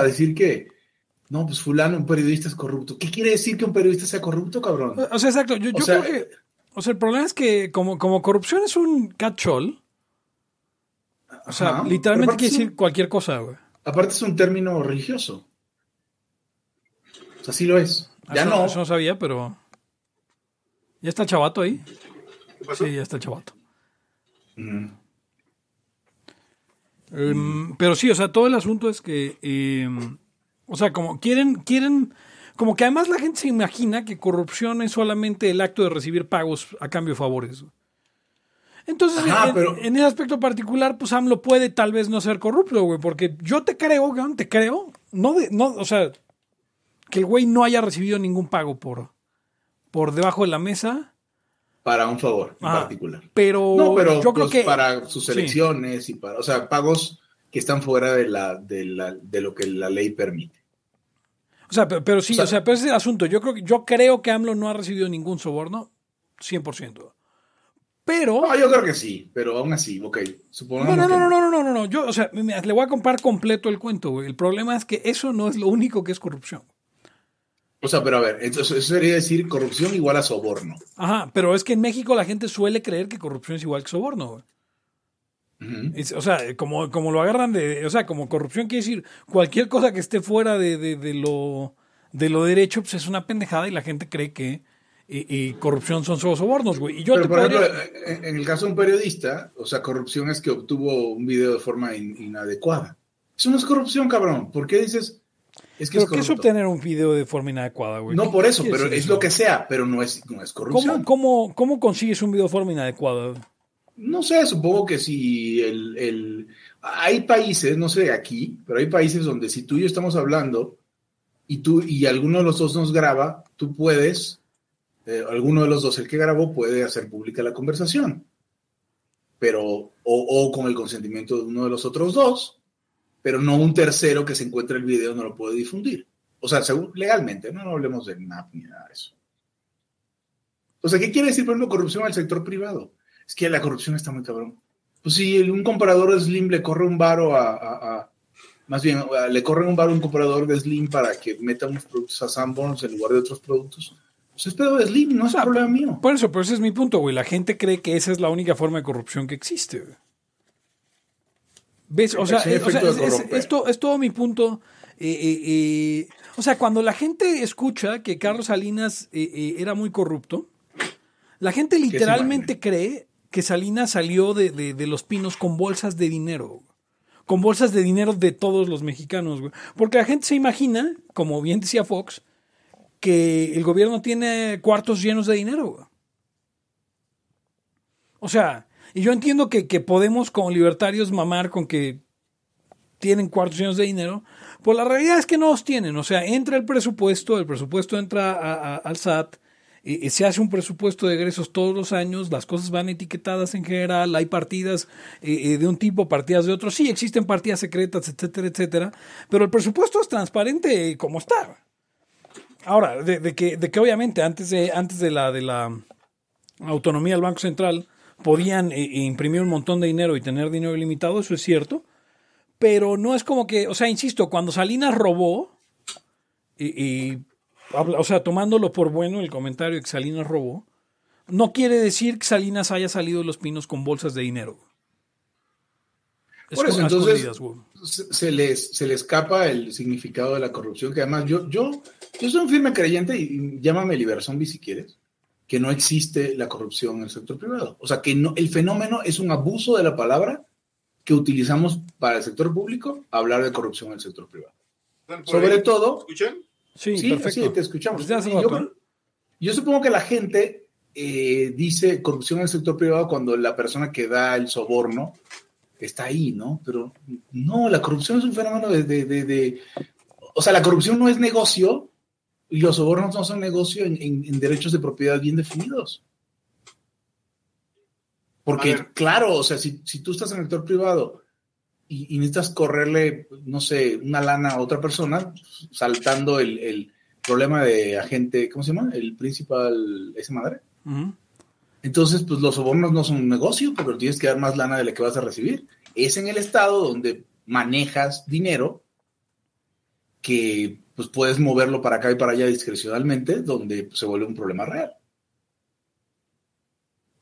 a decir que, no, pues fulano, un periodista es corrupto. ¿Qué quiere decir que un periodista sea corrupto, cabrón? O sea, exacto. Yo, O yo sea, creo que. O sea, el problema es que como, como corrupción es un catch-all, o sea, Ajá, literalmente quiere un- decir cualquier cosa, güey. Aparte es un término religioso. O sea, sí lo es. Ya Eso- no. Eso no sabía, pero. ¿Ya está el chavato ahí? Sí, ya está el chavato. Mm. Em, pero sí, o sea, todo el asunto es que, em, o sea, como quieren, quieren, como que además la gente se imagina que corrupción es solamente el acto de recibir pagos a cambio de favores. Entonces, Ajá, en, pero- en ese aspecto particular, pues AMLO puede tal vez no ser corrupto, güey, porque yo te creo, güey, te creo, no, de, no, o sea, que el güey no haya recibido ningún pago por, por debajo de la mesa, Para un favor en Ajá. particular. pero, No, pero yo creo pues, que para sus sí. elecciones y para, o sea, pagos que están fuera de la, de la, de lo que la ley permite. O sea, pero, pero sí, O sea- o sea, pero ese es el asunto. Yo creo, que- yo creo que AMLO no ha recibido ningún soborno, 100%. Pero... No, yo creo que sí, pero aún así, ok, supongamos No, no, que no, no, no, no, no, no. Yo, o sea, le voy a comprar completo el cuento, güey. El problema es que eso no es lo único que es corrupción. O sea, pero a ver, entonces eso sería decir corrupción igual a soborno. Ajá, pero es que en México la gente suele creer que corrupción es igual que soborno. Es- o sea, como, como lo agarran de. O sea, como corrupción quiere decir cualquier cosa que esté fuera de, de- de lo, de lo derecho, pues es una pendejada y la gente cree que eh, eh, corrupción son solo sobornos, güey. Y yo Pero, te por podría- ejemplo, en en el caso de un periodista, o sea, corrupción es que obtuvo un video de forma in- inadecuada. Eso no es corrupción, cabrón. ¿Por qué dices? Es que ¿Pero es qué es obtener un video de forma inadecuada, güey? No ¿Qué- por eso, pero es eso? lo que sea, pero no es, no es corrupción. ¿Cómo, cómo, cómo consigues un video de forma inadecuada? No sé, supongo que si el, el- Hay países, no sé aquí, pero hay países donde si tú y yo estamos hablando y tú y alguno de los dos nos graba, tú puedes, eh, alguno de los dos, el que grabó, puede hacer pública la conversación. Pero, o, o con el consentimiento de uno de los otros dos, pero no un tercero que se encuentra el video no lo puede difundir. O sea, según, legalmente, no, no hablemos de NAP ni nada de eso. Sea, ¿qué quiere decir, por ejemplo, corrupción al sector privado? Es que la corrupción está muy cabrón. Pues si un comprador de Slim le corre un varo a, a- más bien, le corre un varo a un comprador de Slim para que meta unos productos a Sanborns en lugar de otros productos, pues es pedo de Slim, no es problema mío. Por eso, pero ese es mi punto, güey. La gente cree que esa es la única forma de corrupción que existe, güey. ¿Ves? O sea, Es un eh, o sea, efecto es, todo mi punto. Eh, eh, eh, o sea, cuando la gente escucha que Carlos Salinas era muy corrupto, la gente literalmente cree que Salinas salió de, de- de los pinos con bolsas de dinero. Con bolsas de dinero de todos los mexicanos, güey. Porque la gente se imagina, como bien decía Fox, que el gobierno tiene cuartos llenos de dinero. güey. O sea, y yo entiendo que, que podemos como libertarios mamar con que tienen cuartos llenos de dinero, pues la realidad es que no los tienen. O sea, entra el presupuesto, el presupuesto entra a- al SAT, eh, se hace un presupuesto de egresos todos los años, las cosas van etiquetadas en general, hay partidas eh, eh, de un tipo, partidas de otro, sí, existen partidas secretas, etcétera, etcétera, pero el presupuesto es transparente como está. Ahora, de, de que, de que obviamente antes de, antes de la, de la autonomía del Banco Central podían eh, imprimir un montón de dinero y tener dinero ilimitado, eso es cierto, pero no es como que, o sea, insisto, cuando Salinas robó, y, o sea, tomándolo por bueno el comentario de que Salinas robó, no quiere decir que Salinas haya salido de los pinos con bolsas de dinero. Por eso, entonces, se, se les, se le escapa el significado de la corrupción, que además yo, yo, yo soy un firme creyente, y, y llámame Liberzombie si quieres, que no existe la corrupción en el sector privado. O sea, que no, el fenómeno es un abuso de la palabra que utilizamos para el sector público, hablar de corrupción en el sector privado. ¿Están por Sobre ahí? todo, ¿Escuchan? Sí, Sí, perfecto. sí, te escuchamos. Yo, creo- yo supongo que la gente eh, dice corrupción en el sector privado cuando la persona que da el soborno está ahí, ¿no? Pero no, la corrupción es un fenómeno de, de- de- de- O sea, la corrupción no es negocio y los sobornos no son negocio en, en- en derechos de propiedad bien definidos. Porque, claro, o sea, si, si tú estás en el sector privado y, y necesitas correrle, no sé, una lana a otra persona, saltando el, el problema de agente, ¿cómo se llama? El principal, esa madre. Entonces, pues los sobornos no son un negocio, pero tienes que dar más lana de la que vas a recibir. Es en el estado donde manejas dinero que pues puedes moverlo para acá y para allá discrecionalmente, donde se vuelve un problema real.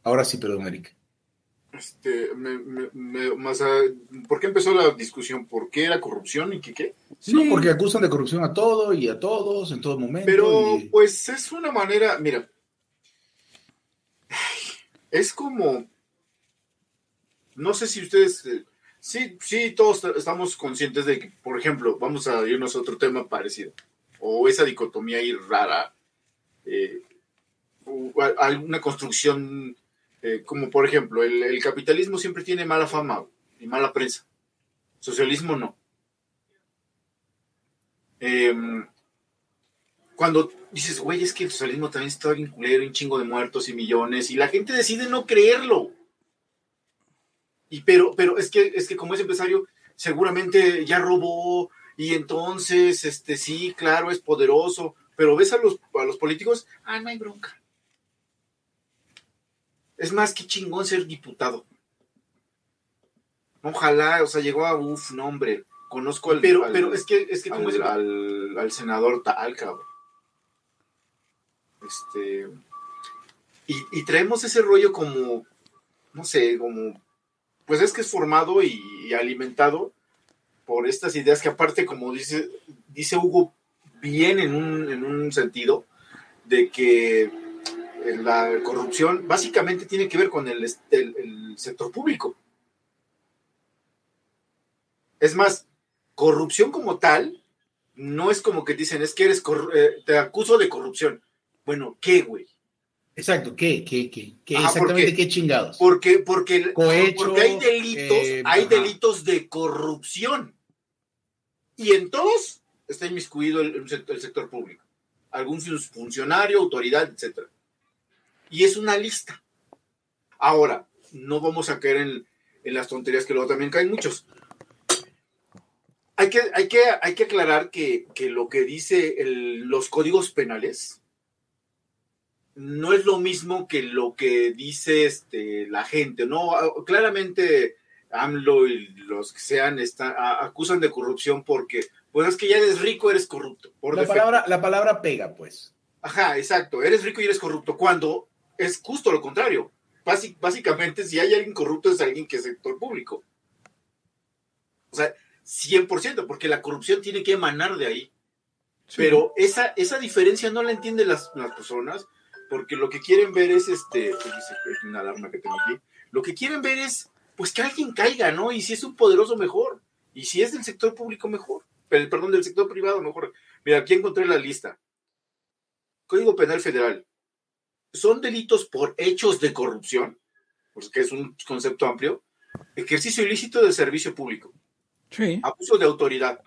Ahora sí, perdón, Eric. Este, más ¿Por qué empezó la discusión? ¿Por qué era corrupción y qué qué? Sí, no, porque acusan de corrupción a todo y a todos en todo momento. Pero, pues es una manera, mira, es como, no sé si ustedes, eh, sí, sí, todos estamos conscientes de que, por ejemplo, vamos a irnos a otro tema parecido, o esa dicotomía ahí rara, eh, alguna construcción eh, como por ejemplo, el, capitalismo siempre tiene mala fama y mala prensa. Socialismo no. Em, cuando dices, güey, es que el socialismo también está bien culero, un chingo de muertos y millones, y la gente decide no creerlo. Y pero, pero es que, es que como es empresario, seguramente ya robó, y entonces, este, sí, claro, es poderoso, pero ves a los, a los políticos, ah, no hay bronca. Es más que chingón ser diputado. Ojalá, o sea, llegó a uf, nombre. Conozco al. Pero, pero es que, es que al, al, senador tal, cabrón. Este. Y, traemos ese rollo como. No sé, como. Pues es que es formado y, alimentado por estas ideas que, aparte, como dice, dice Hugo, bien en un, en un sentido, de que la corrupción básicamente tiene que ver con el, sector público. Es más, corrupción como tal, no es como que dicen, es que eres, eh, te acuso de corrupción. Bueno, ¿qué, güey? Exacto, ¿qué? ¿Qué? ¿Qué? ¿Qué exactamente qué chingados? Porque, porque, porque hay delitos, eh, hay delitos de corrupción. Y en todos está inmiscuido el, el sector público. Algún funcionario, autoridad, etcétera y es una lista. Ahora, no vamos a caer en, las tonterías que luego también caen muchos. Hay que, hay que, hay que aclarar que, lo que dice los códigos penales no es lo mismo que lo que dice este, la gente, ¿no? Claramente AMLO y los que sean están, acusan de corrupción porque, pues es que ya eres rico, eres corrupto. Por la, palabra, la palabra pega, pues. Ajá, exacto, eres rico y eres corrupto. Cuando es justo lo contrario. básicamente, si hay alguien corrupto es alguien que es sector público. O sea, 100%, porque la corrupción tiene que emanar de ahí. Pero esa, esa diferencia no la entienden las, personas, porque lo que quieren ver es este. Es una alarma que tengo aquí. Lo que quieren ver es, pues que alguien caiga, ¿no? Y si es un poderoso, mejor. Y si es del sector público, mejor. Perdón, del sector privado, mejor. Mira, aquí encontré la lista. Código Penal Federal son delitos por hechos de corrupción, porque es un concepto amplio, ejercicio ilícito de servicio público, abuso de autoridad,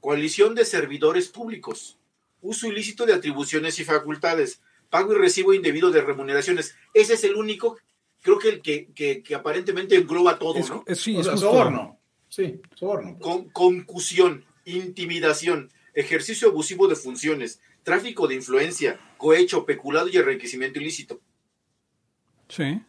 coalición de servidores públicos, uso ilícito de atribuciones y facultades, pago y recibo indebido de remuneraciones. Ese es el único, creo que el que, aparentemente engloba todo, ¿no? sí, es soborno. Sí, soborno. Con, concusión, intimidación, ejercicio abusivo de funciones, tráfico de influencia, cohecho, peculado y enriquecimiento ilícito. Sí.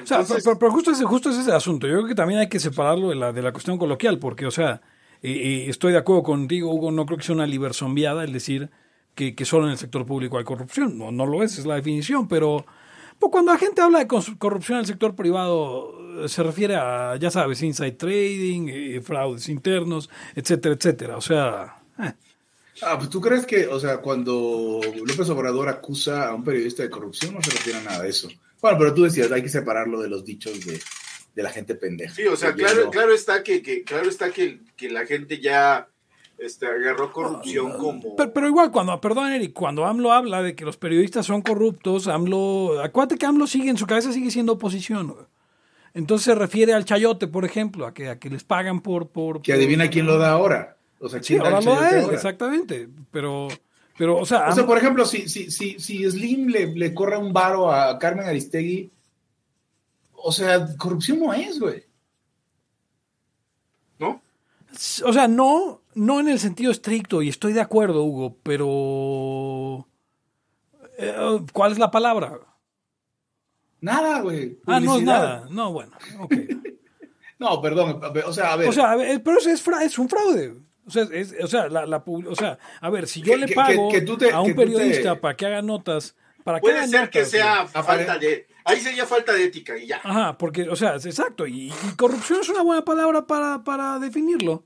o sea, pero, justo, ese, justo ese asunto. Yo creo que también hay que separarlo de la, de la cuestión coloquial, porque, o sea, y, estoy de acuerdo contigo, Hugo, no creo que sea una liberzombiada el decir que, solo en el sector público hay corrupción. No, no lo es, es la definición, pero pues, cuando la gente habla de corrupción en el sector privado, se refiere a, ya sabes, inside trading, eh, fraudes internos, etcétera, etcétera. O sea... Eh. Ah, pues tú crees que, o sea, cuando López Obrador acusa a un periodista de corrupción, no se refiere a nada de eso. Bueno, pero tú decías, hay que separarlo de los dichos de, la gente pendeja. Sí, o sea, claro, claro está que, claro está que, la gente ya este, agarró corrupción como. Pero, igual, cuando, perdón, Eric, cuando AMLO habla de que los periodistas son corruptos, AMLO, acuérdate que AMLO sigue en su cabeza, sigue siendo oposición. Entonces se refiere al chayote, por ejemplo, a que, a que les pagan por. por que adivina quién lo da ahora. O sea, sí, ahora lo es, exactamente. Pero, pero, o sea. O sea, por ejemplo, si, si, si, si Slim le, le corre un varo a Carmen Aristegui, o sea, corrupción no es, güey. ¿No? O sea, no, no en el sentido estricto, y estoy de acuerdo, Hugo, pero. Eh, ¿Cuál es la palabra? Nada, güey. Ah, no es nada. No, bueno, ok. no, perdón, o sea, a ver. O sea, pero es, es un fraude. O sea, es- o, sea, la, la o sea, a ver, si yo Que- le pago que- que tú te- a un te- periodista para que haga notas, para que Puede haga ser que sea güey. falta de. Ahí sería falta de ética y ya. Ajá, porque, o sea, es exacto. Y, y corrupción es una buena palabra para, para definirlo.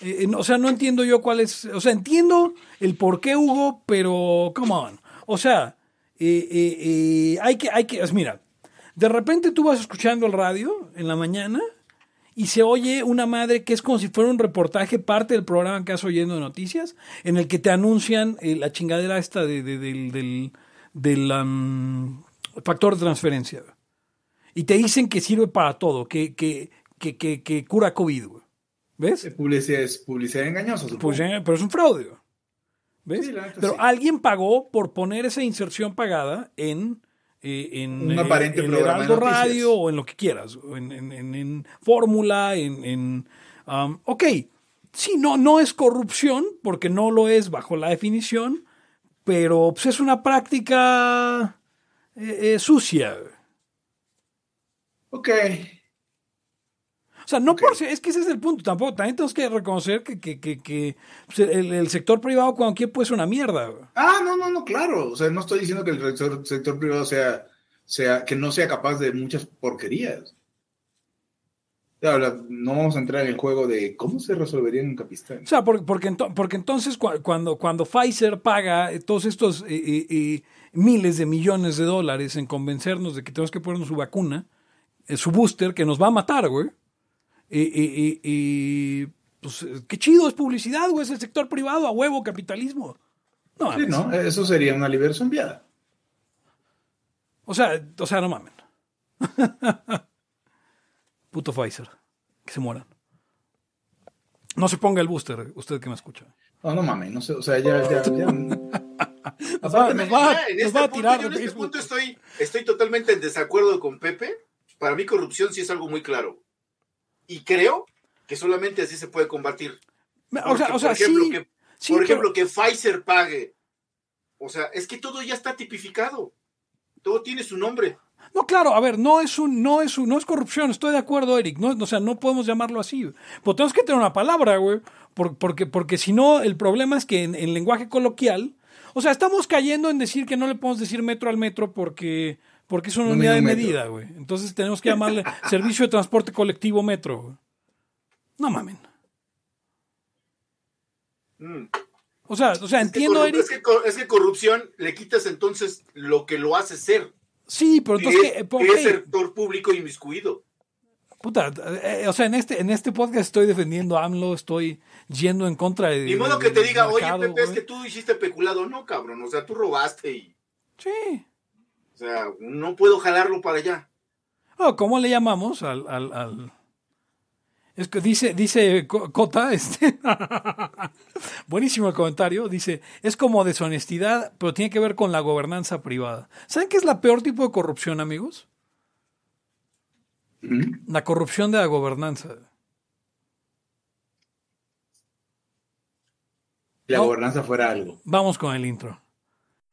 Eh, eh, o sea, no entiendo yo cuál es. O sea, entiendo el por qué Hugo, pero come on. O sea, eh, hay que, hay que. Mira, de repente tú vas escuchando el radio en la mañana y se oye una madre que es como si fuera un reportaje, parte del programa que estás oyendo de noticias, en el que te anuncian la chingadera esta de- de- del, del, del, factor de transferencia. Y te dicen que sirve para todo, que, que, que, que cura COVID. ¿Ves? Publicidad es publicidad engañosa, supongo. Eh, pero es un fraude. ¿Ves? Sí, pero sí. alguien pagó por poner esa inserción pagada en, eh, en Un eh, aparente Heraldo noticias. Radio o en lo que quieras, en, en, en- en Fórmula, en... en um, ok, sí, no, no es corrupción, porque no lo es bajo la definición, pero pues, es una práctica eh, eh, sucia. Ok. O sea, no Ok. por ser, es que ese es el punto, tampoco, también tenemos que reconocer que, que, que, que, pues, el, el sector privado cuando quiere puede ser una mierda. Ah, no, no, no, claro. O sea, no estoy diciendo que el sector, sector privado sea, sea, que no sea capaz de muchas porquerías. No vamos a entrar en el juego de cómo se resolvería en Capistán. O sea, porque, porque, ento- porque entonces cua- cuando, cuando Pfizer paga eh, todos estos eh, eh, eh, miles de millones de dólares en convencernos de que tenemos que ponernos su vacuna, eh, su booster, que nos va a matar, güey. Eh, eh, eh, pues eh, qué chido, es publicidad, güey, es el sector privado, a huevo, capitalismo. No Sí. ¿no? Eso sería una liberación viada. O sea, o sea, no mamen. Puto Pfizer. Que se mueran. No se ponga el booster, usted que me escucha. No, no mames, no sé, o sea, ya, ya, ya. Nos va, Aparte, nos va- Ya, en nos este va a punto, tirar yo en este punto estoy, estoy totalmente en desacuerdo con Pepe. Para mí corrupción sí es algo muy claro. Y creo que solamente así se puede combatir. O sea, Porque, o sea por ejemplo, sí. que, sí, por pero- ejemplo, que Pfizer pague. O sea, es que todo ya está tipificado. Todo tiene su nombre. No, claro, a ver, no es un, no es un, no es corrupción, estoy de acuerdo, Eric. No, o sea, no podemos llamarlo así. Pero tenemos que tener una palabra, güey. por- porque, porque si no, el problema es que en, en lenguaje coloquial, o sea, estamos cayendo en decir que no le podemos decir metro al metro porque, porque es una No unidad de metro. medida, güey. Entonces tenemos que llamarle servicio de transporte colectivo metro. güey. No mamen. Mm. O sea, o sea, Es que entiendo, Eric. Es que, es que corrupción le quitas entonces lo que lo hace ser. Sí, pero Que, entonces, es, ¿qué? ¿por que qué? es sector público inmiscuido. Puta, eh, o sea, en este, en este podcast estoy defendiendo a AMLO, estoy yendo en contra de. Ni modo de- que te diga, oye, Pepe, es güey". que tú hiciste peculado. No, cabrón. O sea, tú robaste y. Sí. O sea, no puedo jalarlo para allá. Oh, ¿Cómo le llamamos al, al, al- Es que dice, dice Co- Cota, este. Buenísimo el comentario. Dice, es como deshonestidad, pero tiene que ver con la gobernanza privada. ¿Saben qué es la peor tipo de corrupción, amigos? ¿Mm? La corrupción de la gobernanza. la No. gobernanza fuera algo. Vamos con el intro.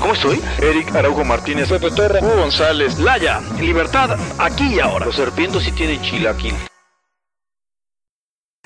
¿Cómo estoy? Eric Araujo Martínez, Pepe Torre, Hugo González, Laya, libertad aquí y ahora. Los serpientes sí tienen chilaquil.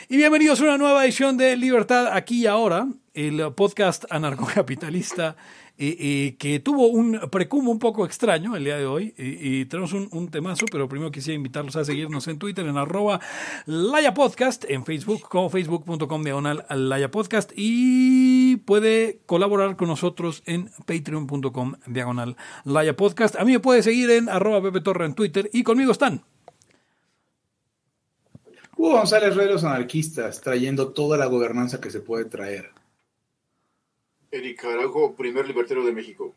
Y bienvenidos a una nueva edición de Libertad aquí y ahora, el podcast anarcocapitalista eh, que tuvo un precumo un poco extraño el día de hoy. Y, tenemos un, temazo, pero primero quisiera invitarlos a seguirnos en Twitter, en arroba Laya Podcast, en Facebook, como facebook.com diagonal Laya Podcast. Y puede colaborar con nosotros en patreon.com diagonal Laya Podcast. A mí me puede seguir en arroba Pepe en Twitter. Y conmigo están. Hugo González Rey los anarquistas, trayendo toda la gobernanza que se puede traer. Eric Araujo, primer libertario de México.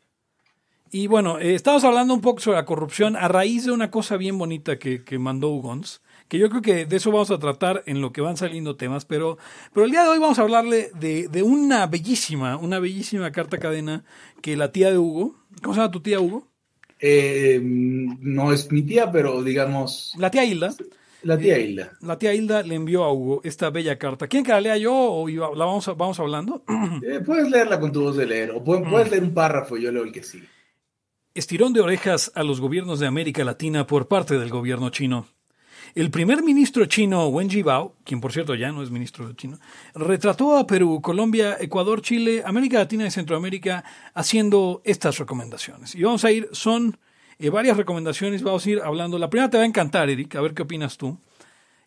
Y bueno, eh, estamos hablando un poco sobre la corrupción a raíz de una cosa bien bonita que, que mandó Ugons, que yo creo que de eso vamos a tratar en lo que van saliendo temas, pero, pero el día de hoy vamos a hablarle de, de una bellísima, una bellísima carta cadena que la tía de Hugo, ¿cómo se llama tu tía Hugo? Eh, no es mi tía, pero digamos, La tía Hilda. La tía Hilda. La tía Hilda le envió a Hugo esta bella carta. ¿Quién que la lea yo o iba- la vamos, a- vamos hablando? Eh, puedes leerla con tu voz de leer, o puedes, puedes leer un párrafo, yo leo el que sigue. Estirón de orejas a los gobiernos de América Latina por parte del gobierno chino. El primer ministro chino Wen Jiabao, quien por cierto ya no es ministro chino, retrató a Perú, Colombia, Ecuador, Chile, América Latina y Centroamérica haciendo estas recomendaciones. Y vamos a ir, son eh, varias recomendaciones, vamos a ir hablando. La primera te va a encantar, Eric, a ver qué opinas tú.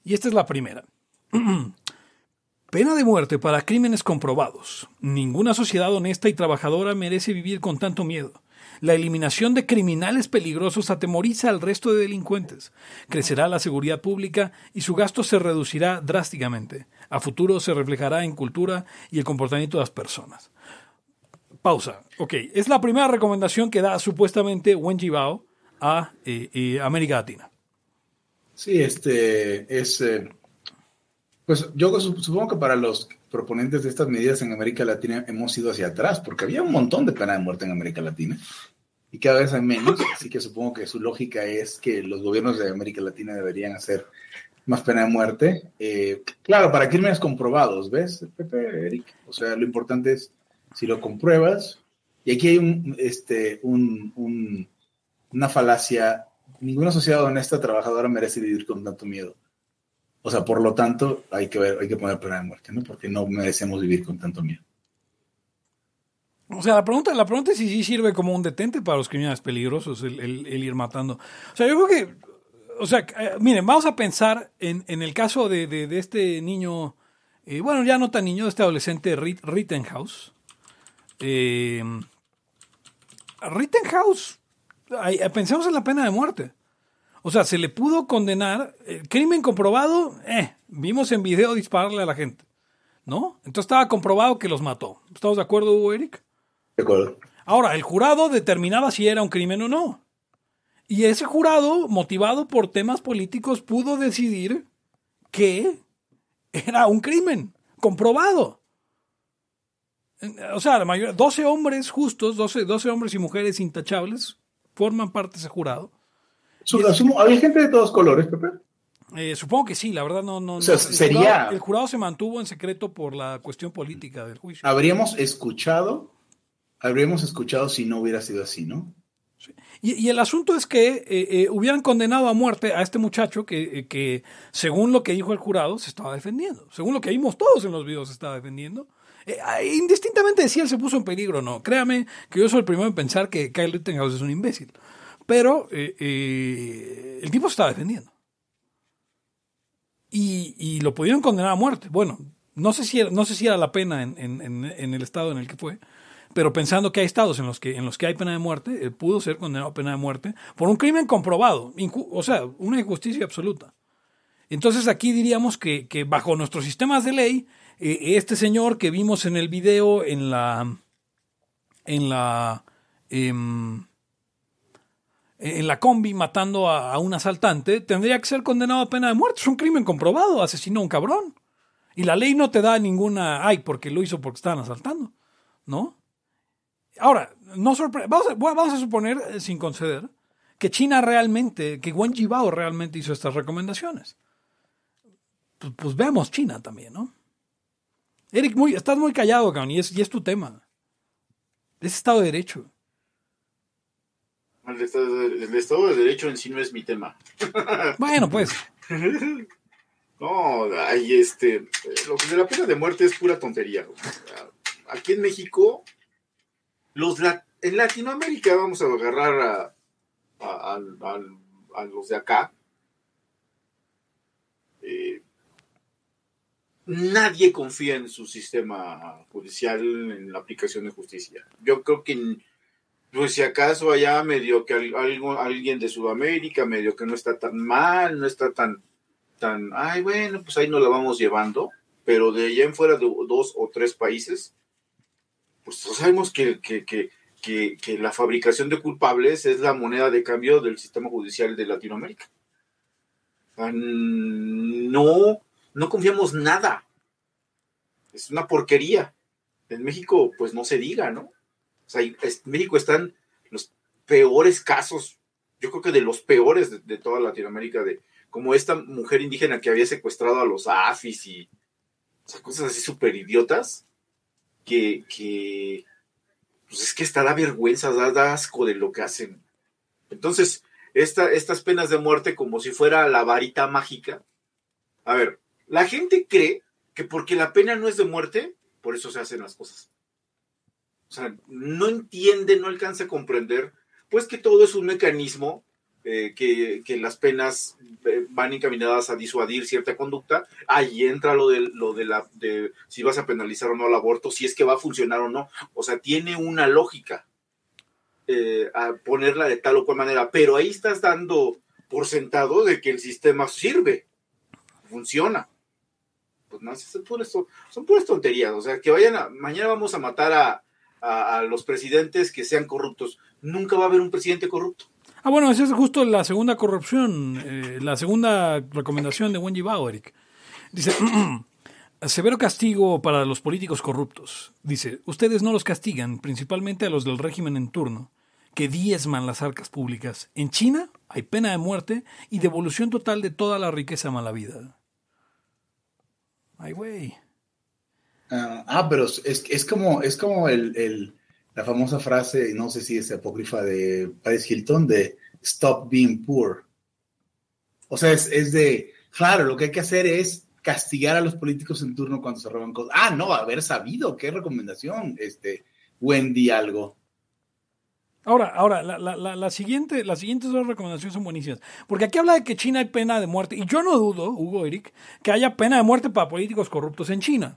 Y esta es la primera. Pena de muerte para crímenes comprobados. Ninguna sociedad honesta y trabajadora merece vivir con tanto miedo. La eliminación de criminales peligrosos atemoriza al resto de delincuentes. Crecerá la seguridad pública y su gasto se reducirá drásticamente. A futuro se reflejará en cultura y el comportamiento de las personas. Pausa. Ok, es la primera recomendación que da supuestamente Wen Jiabao a América Latina. Sí, este es. eh, pues yo su- supongo que para los proponentes de estas medidas en América Latina hemos ido hacia atrás, porque había un montón de pena de muerte en América Latina y cada vez hay menos, así que supongo que su lógica es que los gobiernos de América Latina deberían hacer más pena de muerte. Eh, claro, para crímenes comprobados, ¿ves, Pepe, Eric? O sea, lo importante es si lo compruebas. Y aquí hay un, este, un, un- una falacia. Ninguna sociedad honesta trabajadora merece vivir con tanto miedo. O sea, por lo tanto, hay que ver, hay que poner pena de muerte, ¿no? Porque no merecemos vivir con tanto miedo. O sea, la pregunta, la pregunta es si sí sirve como un detente para los criminales peligrosos el, el- ir matando. O sea, yo creo que, o sea, eh, miren, vamos a pensar en, en el caso de, de- este niño, eh, bueno, ya no tan niño, este adolescente Rit- Rittenhouse. Eh, Rittenhouse, pensemos en la pena de muerte. O sea, se le pudo condenar, eh, crimen comprobado, eh, vimos en video dispararle a la gente, ¿no? Entonces estaba comprobado que los mató. ¿Estamos de acuerdo, Hugo Eric? ¿De acuerdo? Ahora, el jurado determinaba si era un crimen o no. Y ese jurado, motivado por temas políticos, pudo decidir que era un crimen comprobado. O sea, la mayoría, 12 hombres justos, 12, 12 hombres y mujeres intachables forman parte de ese jurado. Su- asumo- había gente de todos colores, Pepe. Eh, supongo que sí, la verdad no... no O sea, no. El sería- jurado- el jurado se mantuvo en secreto por la cuestión política del juicio. Habríamos escuchado, habríamos escuchado si no hubiera sido así, ¿no? Y, y el asunto es que eh, eh, hubieran condenado a muerte a este muchacho que, que, según lo que dijo el jurado, se estaba defendiendo. Según lo que vimos todos en los videos, se estaba defendiendo. Eh, ah, indistintamente si él se puso en peligro o no. Créame que yo soy el primero en pensar que Kyle Rittenhouse es un imbécil. Pero eh, eh, el tipo se estaba defendiendo. Y, lo pudieron condenar a muerte. Bueno, no sé si era, no sé si era la pena en, el estado en el que fue, pero pensando que hay estados en los que, en los que hay pena de muerte, él pudo ser condenado a pena de muerte por un crimen comprobado, o sea, una injusticia absoluta. Entonces aquí diríamos que, que bajo nuestros sistemas de ley, eh, este señor que vimos en el video en la en la em, en la combi matando a, un asaltante, tendría que ser condenado a pena de muerte. Es un crimen comprobado, asesinó a un cabrón. Y la ley no te da ninguna, ay, porque lo hizo porque estaban asaltando, ¿no? Ahora, no sorpre- vamos, a, vamos a suponer, eh, sin conceder, que China realmente, que Wen Jiabao realmente hizo estas recomendaciones. Pues, pues veamos China también, ¿no? Eric, muy, estás muy callado, cabrón, y es, y es tu tema. Es Estado de Derecho. El Estado, de, el Estado de Derecho en sí no es mi tema. Bueno, pues, No, hay este. Lo que de la pena de muerte es pura tontería. Aquí en México, los, la- en Latinoamérica vamos a agarrar a, a- a los de acá. Eh, nadie confía en su sistema judicial en la aplicación de justicia. Yo creo que, pues si acaso allá medio que al- algo, alguien de Sudamérica, medio que no está tan mal, no está tan, tan, ay, bueno, pues ahí nos la vamos llevando, pero de allá en fuera de dos o tres países, pues sabemos que, que, que, que, que la fabricación de culpables es la moneda de cambio del sistema judicial de Latinoamérica. Ah, No, no confiamos nada. Es una porquería. En México, pues no se diga, ¿no? O sea, en México están los peores casos, yo creo que de los peores de, toda Latinoamérica, de como esta mujer indígena que había secuestrado a los AFIS y o sea, cosas así súper idiotas, que, que pues es que está da vergüenza, da, asco de lo que hacen. Entonces, esta, estas penas de muerte como si fuera la varita mágica. A ver, la gente cree que porque la pena no es de muerte, por eso se hacen las cosas. O sea, no entiende, no alcanza a comprender, pues que todo es un mecanismo, eh, que, que las penas eh, van encaminadas a disuadir cierta conducta. Ahí entra lo de, lo de la, de si vas a penalizar o no el aborto, si es que va a funcionar o no. O sea, tiene una lógica eh, a ponerla de tal o cual manera, pero ahí estás dando por sentado de que el sistema sirve, funciona. Pues son puras, tonterías, o sea, que vayan a, mañana vamos a matar a, los presidentes que sean corruptos. Nunca va a haber un presidente corrupto. Ah, bueno, esa es justo la segunda corrupción, eh, la segunda recomendación de Wendy Bao, Eric. Dice, severo castigo para los políticos corruptos. Dice, ustedes no los castigan, principalmente a los del régimen en turno, que diezman las arcas públicas. En China hay pena de muerte y devolución total de toda la riqueza mala vida. Ay, güey. Ah, ah, pero es, es como, es como el, el- la famosa frase, no sé si es apócrifa de Paris Hilton, de stop being poor. O sea, es, es de, claro, lo que hay que hacer es castigar a los políticos en turno cuando se roban cosas. Ah, no, haber sabido, qué recomendación, este, Wendy algo. Ahora, ahora, la, la, la, la siguiente, las siguientes dos recomendaciones son buenísimas. Porque aquí habla de que China hay pena de muerte. Y yo no dudo, Hugo Eric, que haya pena de muerte para políticos corruptos en China.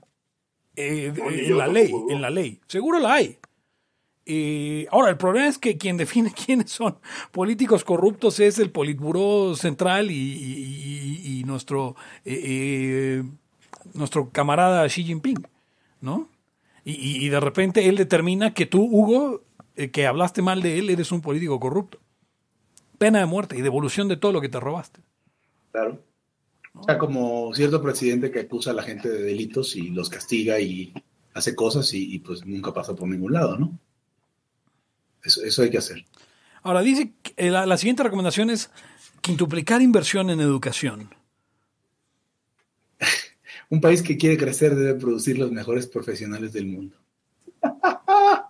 Eh, en la ley, en la ley. Seguro la hay. Eh, ahora, el problema es que quien define quiénes son políticos corruptos es el Politburó Central y, y- y- y nuestro, eh, eh, nuestro camarada Xi Jinping, ¿no? Y, y- de repente él determina que tú, Hugo, que hablaste mal de él, eres un político corrupto. Pena de muerte y devolución de todo lo que te robaste. Claro. O sea, como cierto presidente que acusa a la gente de delitos y los castiga y hace cosas y, y, pues nunca pasa por ningún lado, ¿no? Eso, eso hay que hacer. Ahora, dice que eh, la, la siguiente recomendación es quintuplicar inversión en educación. Un país que quiere crecer debe producir los mejores profesionales del mundo.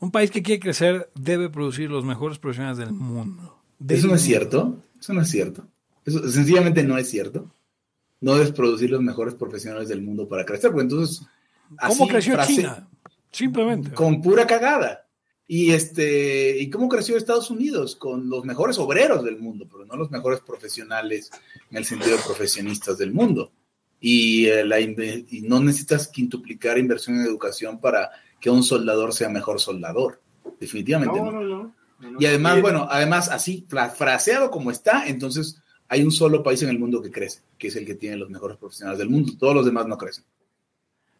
Un país que quiere crecer debe producir los mejores profesionales del mundo. Del ¿Eso no es cierto? Eso no es cierto. Eso sencillamente no es cierto. No debes producir los mejores profesionales del mundo para crecer, porque entonces... ¿Cómo creció frase- China? Simplemente. Con pura cagada. Y este, ¿y cómo creció Estados Unidos? Con los mejores obreros del mundo, pero no los mejores profesionales en el sentido de profesionistas del mundo. Y, eh, la y no necesitas quintuplicar inversión en educación para que un soldador sea mejor soldador. Definitivamente no. No, no, no. No, no. Y además, bueno, además así fra- fraseado como está, entonces hay un solo país en el mundo que crece, que es el que tiene los mejores profesionales del mundo. Todos los demás no crecen.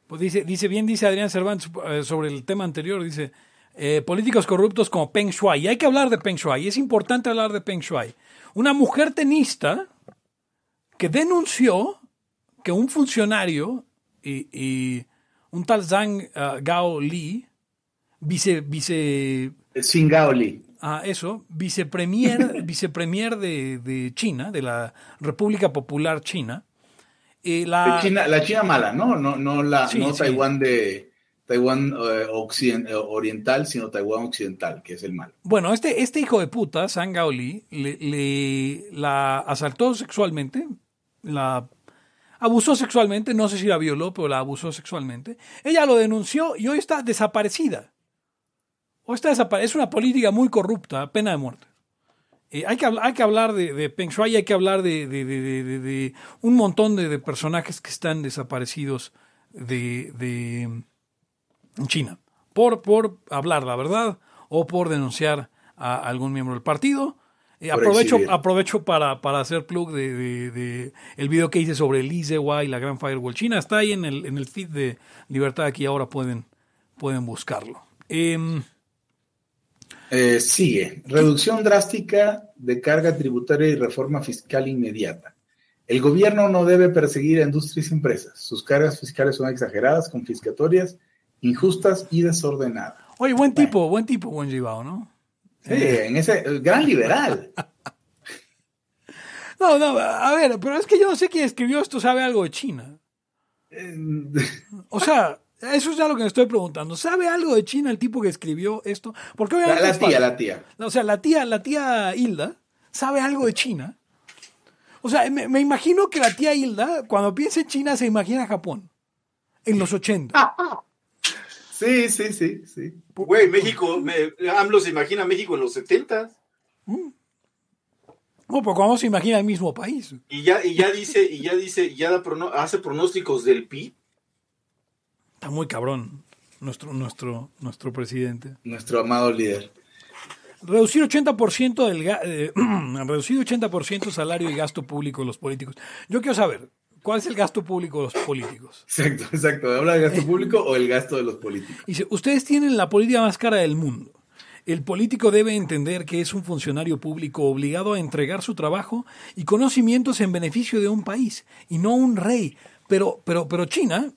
Pues dice, dice bien, dice Adrián Cervantes eh, sobre el tema anterior, dice, eh, políticos corruptos como Peng Shuai. Y hay que hablar de Peng Shuai, es importante hablar de Peng Shuai. Una mujer tenista que denunció que un funcionario y, y un tal Zhang eh, Gao Li, vice, vice Singaoli. Ah, eso, vicepremier, vicepremier de, de China, de la República Popular China. eh, la, China, la China mala, ¿no? No, no, la, Sí, no sí. Taiwán de Taiwán eh, eh, oriental, sino Taiwán occidental, que es el malo. Bueno, este, este hijo de puta, Zhang Gaoli, le, le- la asaltó sexualmente, la abusó sexualmente, no sé si la violó, pero la abusó sexualmente. Ella lo denunció y hoy está desaparecida. o está desapare- es una política muy corrupta, pena de muerte. Eh, hay, que, hay que hablar de, Peng Shuai, hay que hablar de, de- de- un montón de, personajes que están desaparecidos de, en China, por, por hablar la verdad o por denunciar a algún miembro del partido. Eh, aprovecho, exhibir. aprovecho para, para hacer plug de, de- de el video que hice sobre el IZEWA y la Gran Firewall China. Está ahí en el, en el feed de Libertad, aquí ahora pueden, pueden buscarlo. Em, Eh, sigue. Reducción drástica de carga tributaria y reforma fiscal inmediata. El gobierno no debe perseguir a industrias y empresas. Sus cargas fiscales son exageradas, confiscatorias, injustas y desordenadas. oye, buen tipo, buen tipo, buen Gibao, ¿no? Sí, en ese el gran liberal. No, no, a ver, pero es que yo no sé quién escribió esto, sabe algo de China. Eh, O sea, eso es ya lo que me estoy preguntando. ¿Sabe algo de China el tipo que escribió esto? Porque La, obviamente la tía, la tía. O sea, la tía, la tía Hilda sabe algo de China. O sea, me, me imagino que la tía Hilda, cuando piensa en China, se imagina Japón. En los 80. Sí, sí, sí, sí. Güey, México, me, AMLO se imagina México en los 70 No, porque cómo se imagina el mismo país. y ya, y ya dice, y ya dice, y ya da prono- hace pronósticos del PIB. Está muy cabrón nuestro, nuestro, nuestro presidente. Nuestro amado líder. Reducir 80% del eh, reducir 80% salario y gasto público de los políticos. Yo quiero saber, ¿cuál es el gasto público de los políticos? Exacto, exacto. ¿Habla de gasto público o el gasto de los políticos? Dice, ustedes tienen la política más cara del mundo. El político debe entender que es un funcionario público obligado a entregar su trabajo y conocimientos en beneficio de un país y no un rey. Pero, pero, pero China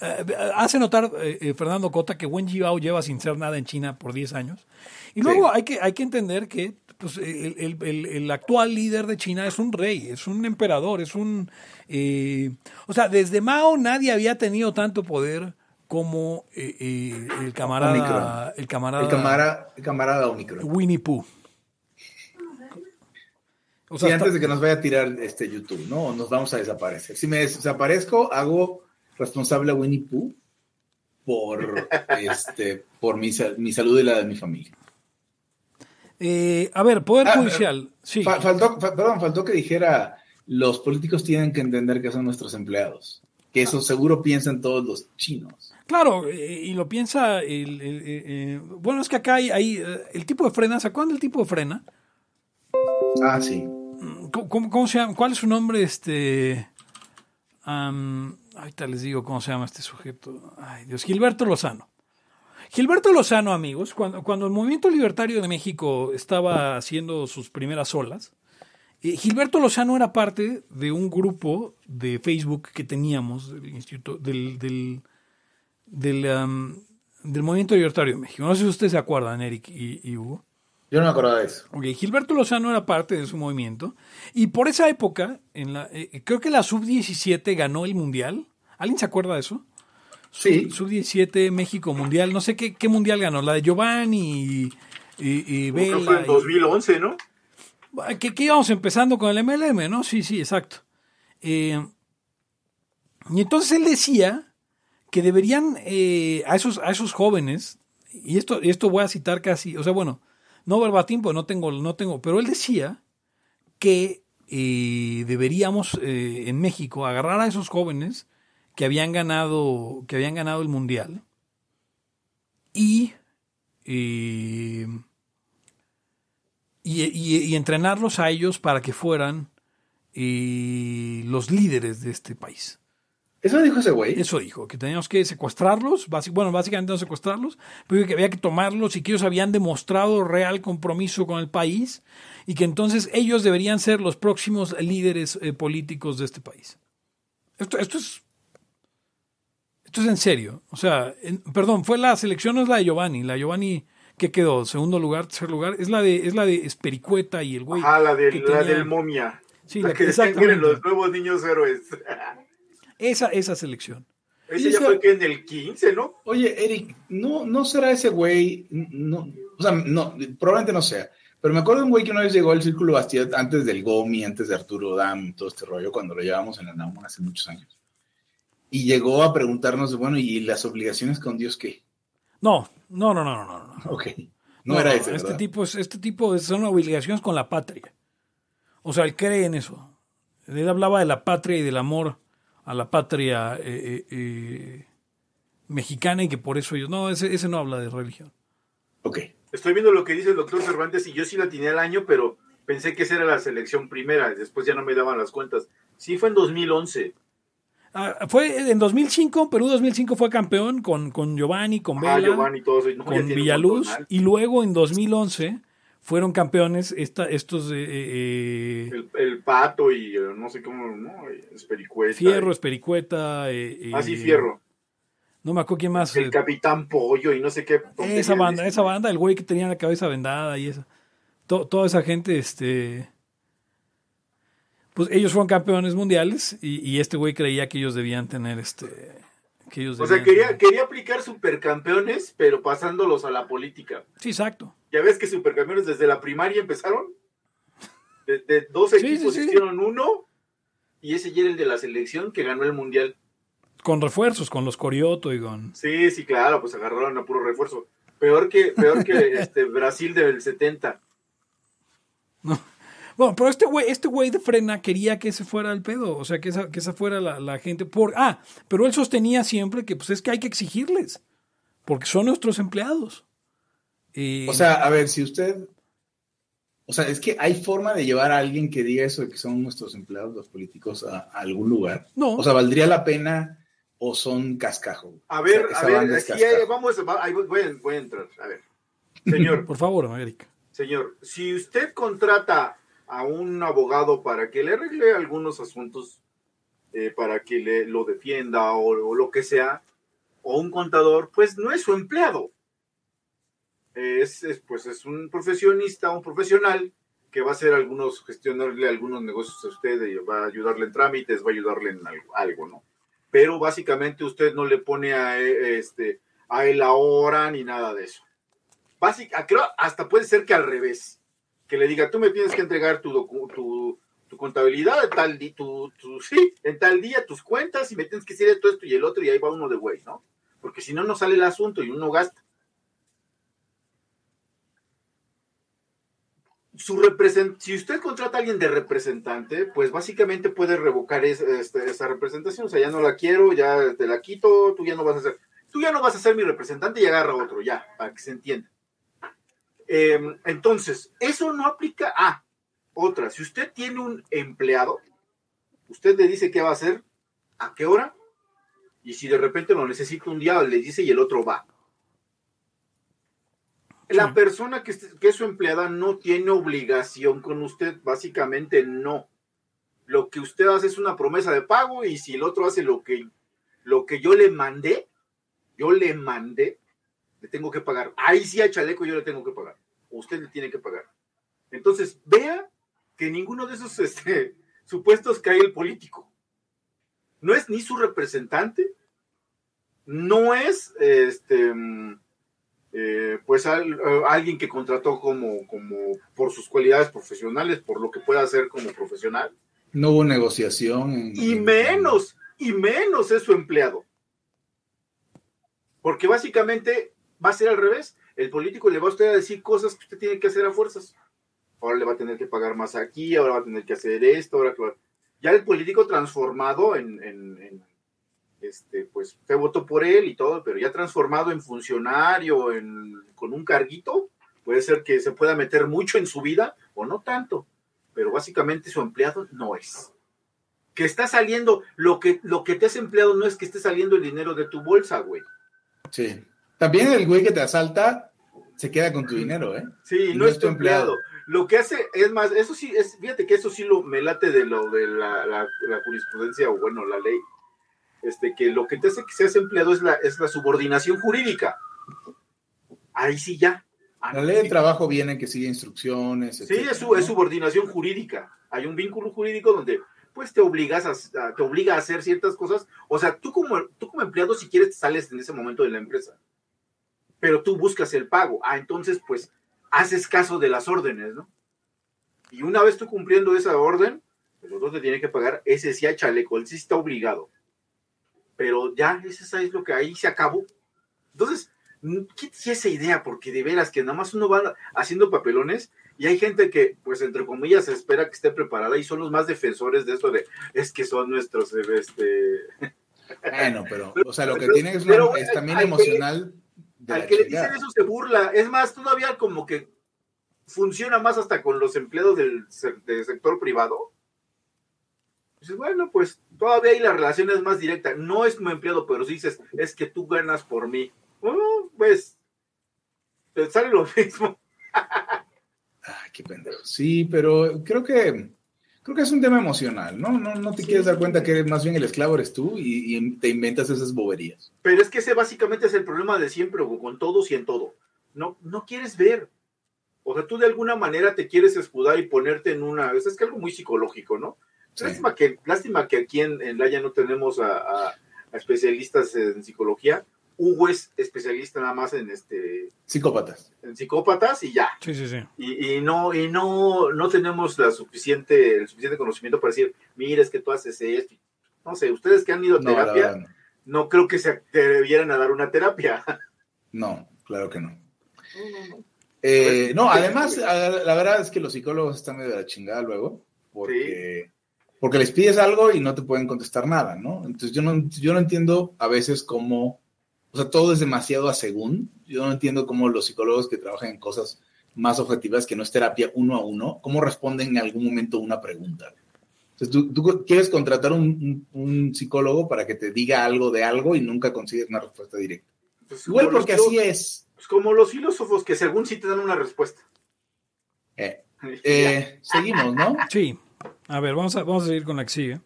eh, hace notar eh, eh, Fernando Cota que Wen Jiabao lleva sin ser nada en China por 10 años. Y luego hay, que, hay que entender que pues, el, el- el- el actual líder de China es un rey, es un emperador, es un... eh, o sea, desde Mao nadie había tenido tanto poder como eh, eh, el camarada... Omicron. El camarada, El camarada, Omicron. Winnie Pooh. O Sí, antes de que nos vaya a tirar este YouTube, ¿no? Nos vamos a desaparecer. Si me desaparezco, hago responsable a Winnie Pooh por, este, por mi, sal- mi salud y la de mi familia. Eh, a ver, Poder Ah, Judicial. Sí. Fa- faltó, fa- perdón, faltó que dijera, los políticos tienen que entender que son nuestros empleados. Que eso seguro piensan todos los chinos. Claro, eh, y lo piensa el, el- eh, bueno, es que acá hay, hay, el tipo de frena, ¿se acuerdan del tipo de frena? Ah, sí. ¿Cómo, cómo- se llama? ¿Cuál es su nombre? Este. am, ahorita les digo cómo se llama este sujeto. Ay, Dios, Gilberto Lozano. Gilberto Lozano, amigos, cuando, cuando el movimiento libertario de México estaba haciendo sus primeras olas, eh, Gilberto Lozano era parte de un grupo de Facebook que teníamos del instituto del, del, del, del movimiento libertario de México. No sé si ustedes se acuerdan, Eric y- y Hugo. Yo no me acordaba de eso. Ok, Gilberto Lozano era parte de su movimiento y por esa época, en la, eh, creo que la sub-17 ganó el Mundial. ¿Alguien se acuerda de eso? Sí. Sub-17 México Mundial, no sé qué, qué Mundial ganó, la de Giovanni y, y, y Creo que Vela. fue en y- 2011, ¿no? que, que íbamos empezando con el MLM, ¿no? Sí, sí, exacto. Eh, y entonces él decía que deberían eh, a, esos, a esos jóvenes, y esto, y esto voy a citar casi, o sea, bueno, no verbatim, pues no tengo, no tengo, pero él decía que eh, deberíamos en México agarrar a esos jóvenes que habían ganado, que habían ganado el mundial y y, y- y entrenarlos a ellos para que fueran eh, los líderes de este país. Eso dijo ese güey. Eso dijo, que teníamos que secuestrarlos, bueno, básicamente no secuestrarlos, pero que había que tomarlos y que ellos habían demostrado real compromiso con el país y que entonces ellos deberían ser los próximos líderes eh, políticos de este país. Esto, esto es esto es en serio. O sea, en- perdón, fue la selección, no es la de Giovanni, la Giovanni que quedó segundo lugar, tercer lugar, es la de es la de Espericueta y el güey. Ah, la, del- que la tenía- del momia. Sí, la, la que los nuevos niños héroes. Esa esa selección. Ese ya fue que en el 15, ¿no? Oye, Eric, ¿no, no será ese güey? No, o sea, no, probablemente no sea. Pero me acuerdo de un güey que una vez llegó al Círculo Bastida antes del Gomi, antes de Arturo Dam, todo este rollo, cuando lo llevábamos en la NAM hace muchos años. Y llegó a preguntarnos, bueno, ¿y las obligaciones con Dios qué? No, no, no, no, no, no. no. Ok. No, era ese, este ¿verdad? tipo es, este tipo es- son obligaciones con la patria. O sea, él cree en eso. Él hablaba de la patria y del amor a la patria eh, eh, eh, mexicana y que por eso ellos. No, ese, ese no habla de religión. Ok. Estoy viendo lo que dice el doctor Cervantes y yo sí la tenía el año, pero pensé que esa era la selección primera. Después ya no me daban las cuentas. Sí, fue en 2011. Ah, fue en 2005, Perú 2005 fue campeón con, con Giovanni, con Vela, Ah, Giovanni y todo eso. No, ya con Villaluz montonal. y luego en 2011 fueron campeones esta, estos eh, eh, El, el pato y eh, no sé cómo, ¿no? Espericueta. Fierro, Espericueta. eh, eh, Ah, sí, Fierro. No me acuerdo quién más. El eh, Capitán Pollo y no sé qué. esa banda, esa banda, el güey que tenía la cabeza vendada y esa. to- toda esa gente, este. Pues ellos fueron campeones mundiales y, y este güey creía que ellos debían tener este. Que ellos O sea, quería, tener- quería aplicar supercampeones, pero pasándolos a la política. Sí, exacto. Ya ves que supercampeones desde la primaria empezaron. De, de dos Sí, equipos sí, sí. hicieron uno. Y ese ya era el de la selección que ganó el mundial. Con refuerzos, con los Corioto y con. Sí, sí, claro, pues agarraron a puro refuerzo. Peor que, peor que este Brasil del 70. Bueno, pero este güey, este güey de frena quería que ese fuera el pedo, o sea, que esa, que esa fuera la, la gente. Por, ah, pero él sostenía siempre que pues es que hay que exigirles, porque son nuestros empleados. Y- O sea, a ver, si usted. O sea, es que hay forma de llevar a alguien que diga eso de que son nuestros empleados, los políticos, a, a algún lugar. no, O sea, ¿valdría la pena o son cascajo? A ver, O sea, a ver, aquí hay- vamos, va- ahí voy, voy a- voy a entrar. A ver. Señor, por favor, América. señor, si usted contrata a un abogado para que le arregle algunos asuntos, eh, para que le lo defienda o, lo que sea, o un contador, pues no es su empleado. Es, es, pues es un profesionista, un profesional que va a hacer algunos, gestionarle algunos negocios a usted, y va a ayudarle en trámites, va a ayudarle en algo, algo, ¿no? Pero básicamente usted no le pone a, eh, este, a él ahora ni nada de eso. Básica, creo, hasta puede ser que al revés, que le diga, tú me tienes que entregar tu, tu, tu contabilidad tal tu, tu- sí, en tal día, tus cuentas, y me tienes que decir esto, esto y el otro, y ahí va uno de güey, ¿no? Porque si no, no sale el asunto y uno gasta. Su represent si usted contrata a alguien de representante, pues básicamente puede revocar es- este- esa representación. O sea, ya no la quiero, ya te la quito, tú ya no vas a ser, tú ya no vas a ser mi representante y agarra otro, ya, para que se entienda. Eh, entonces, eso no aplica a otra. Si usted tiene un empleado, usted le dice qué va a hacer, a qué hora, y si de repente lo necesita un día, le dice y el otro va. La Sí. persona que, que es su empleada no tiene obligación con usted, básicamente no. Lo que usted hace es una promesa de pago y si el otro hace lo que, lo que yo le mandé, yo le mandé, le tengo que pagar. Ahí sí a Chaleco yo le tengo que pagar. O usted le tiene que pagar. Entonces, vea que ninguno de esos este, supuestos cae el político. No es ni su representante, no es este mm, eh, pues al- alguien que contrató como, como por sus cualidades profesionales, por lo que pueda hacer como profesional, No hubo negociación. y menos, y menos es su empleado. Porque básicamente va a ser al revés. El político le va a usted a decir cosas que usted tiene que hacer a fuerzas. Ahora le va a tener que pagar más aquí, ahora va a tener que hacer esto, ahora que va- Ya el político transformado en, este, pues usted votó por él y todo, pero ya transformado en funcionario, en, con un carguito, puede ser que se pueda meter mucho en su vida o no tanto, pero básicamente su empleado no es que está saliendo, lo que, lo que te has empleado no es que esté saliendo el dinero de tu bolsa, güey. Sí. También el güey que te asalta se queda con tu dinero, ¿eh? Sí, Y no, es tu empleado. Lo que hace, es más, eso sí, es, fíjate que eso sí lo, me late de lo de la, la- la jurisprudencia o bueno, la ley. Este, que lo que te hace que seas empleado es la, es la subordinación jurídica. Ahí sí ya. Ah, La no, ley de sí. trabajo viene que sigue instrucciones. Sí, es, su, es ¿no? subordinación jurídica. Hay un vínculo jurídico donde pues te obligas a, a- te obliga a hacer ciertas cosas. O sea, tú como, tú como empleado, si quieres, te sales en ese momento de la empresa. Pero tú buscas el pago. Ah, entonces, pues, haces caso de las órdenes, ¿no? Y una vez tú cumpliendo esa orden, pues los dos te tienen que pagar. Ese sí a chaleco, él sí está obligado. Pero ya, ese es lo que ahí se acabó. Entonces, quítese esa idea, porque de veras que nada más uno va haciendo papelones y hay gente que, pues, entre comillas, espera que esté preparada y son los más defensores de eso de, es que son nuestros, este... Bueno, pero, o sea, lo que Pero- tiene es, una- es también que- emocional. Al que le dicen eso se burla. Es más, todavía como que funciona más hasta con los empleados del, del sector privado. Dices, bueno, pues todavía ahí la relación es más directa. No es como empleado, pero sí dices, es que tú ganas por mí. Bueno, pues, te sale lo mismo. Ay, qué pendejo. Sí, pero creo que creo que es un tema emocional, ¿no? No, no te quieres dar cuenta que más bien el esclavo eres tú y, y te inventas esas boberías. Pero es que ese básicamente es el problema de siempre, con todos y en todo. No, no quieres ver. O sea, tú de alguna manera te quieres escudar y ponerte en una. Es, es que algo muy psicológico, ¿no? Sí. Lástima, que, lástima que aquí en, en Laya no tenemos a, a- a especialistas en psicología. Hugo es especialista nada más en este Psicópatas. en psicópatas y ya. Sí, sí, sí. Y, y no, y no, no tenemos la suficiente, el suficiente conocimiento para decir, mira, es que tú haces esto. No sé, ustedes que han ido a No, terapia, verdad, no creo que se atrevieran a dar una terapia. no. No, claro que no. Eh, no, además, a- la verdad es que los psicólogos están medio de la chingada luego, porque, porque les pides algo y no te pueden contestar nada, ¿no? Entonces yo no, yo no entiendo a veces cómo, o sea, todo es demasiado a según. Yo no entiendo cómo los psicólogos que trabajan en cosas más objetivas, que no es terapia uno a uno, cómo responden en algún momento una pregunta. Entonces, tú, tú quieres contratar un, un- un psicólogo para que te diga algo de algo y nunca consigues una respuesta directa. Pues, Igual porque así es. pues, como los filósofos que según sí te dan una respuesta. Eh, eh, seguimos, ¿no? Sí. A ver, vamos a, vamos a seguir con la que sigue.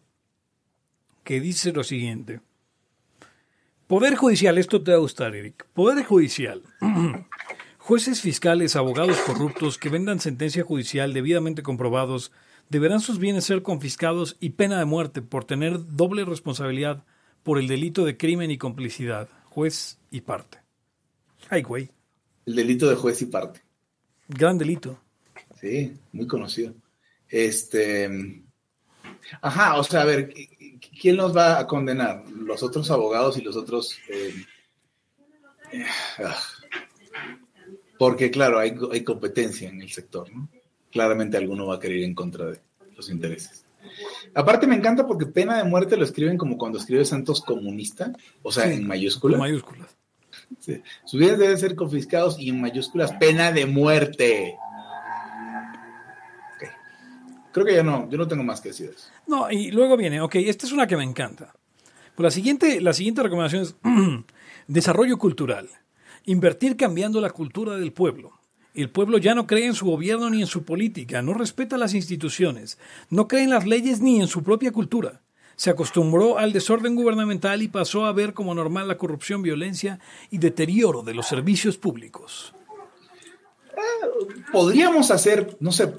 Que dice lo siguiente. Poder judicial, esto te va a gustar, Eric. Poder judicial. Jueces fiscales, abogados corruptos que vendan sentencia judicial debidamente comprobados, deberán sus bienes ser confiscados y pena de muerte por tener doble responsabilidad por el delito de crimen y complicidad, juez y parte. Ay, güey, El delito de juez y parte. gran delito. Sí, muy conocido. Este. Ajá, o sea, a ver, ¿quién nos va a condenar? Los otros abogados y los otros. eh, eh, ah. porque, claro, hay, hay competencia en el sector, ¿no? Claramente alguno va a querer ir en contra de los intereses. Aparte, me encanta porque pena de muerte lo escriben como cuando escribe Santos comunista, o sea, Sí, en mayúscula. Con mayúsculas. Sí. Sus bienes deben ser confiscados y en mayúsculas pena de muerte. Creo que ya no, yo no tengo más que decir eso. No, y luego viene, ok, esta es una que me encanta. Pues la siguiente, la siguiente recomendación es desarrollo cultural. Invertir cambiando la cultura del pueblo. El pueblo ya no cree en su gobierno ni en su política, no respeta las instituciones, no cree en las leyes ni en su propia cultura. Se acostumbró al desorden gubernamental y pasó a ver como normal la corrupción, violencia y deterioro de los servicios públicos. Podríamos hacer, no sé,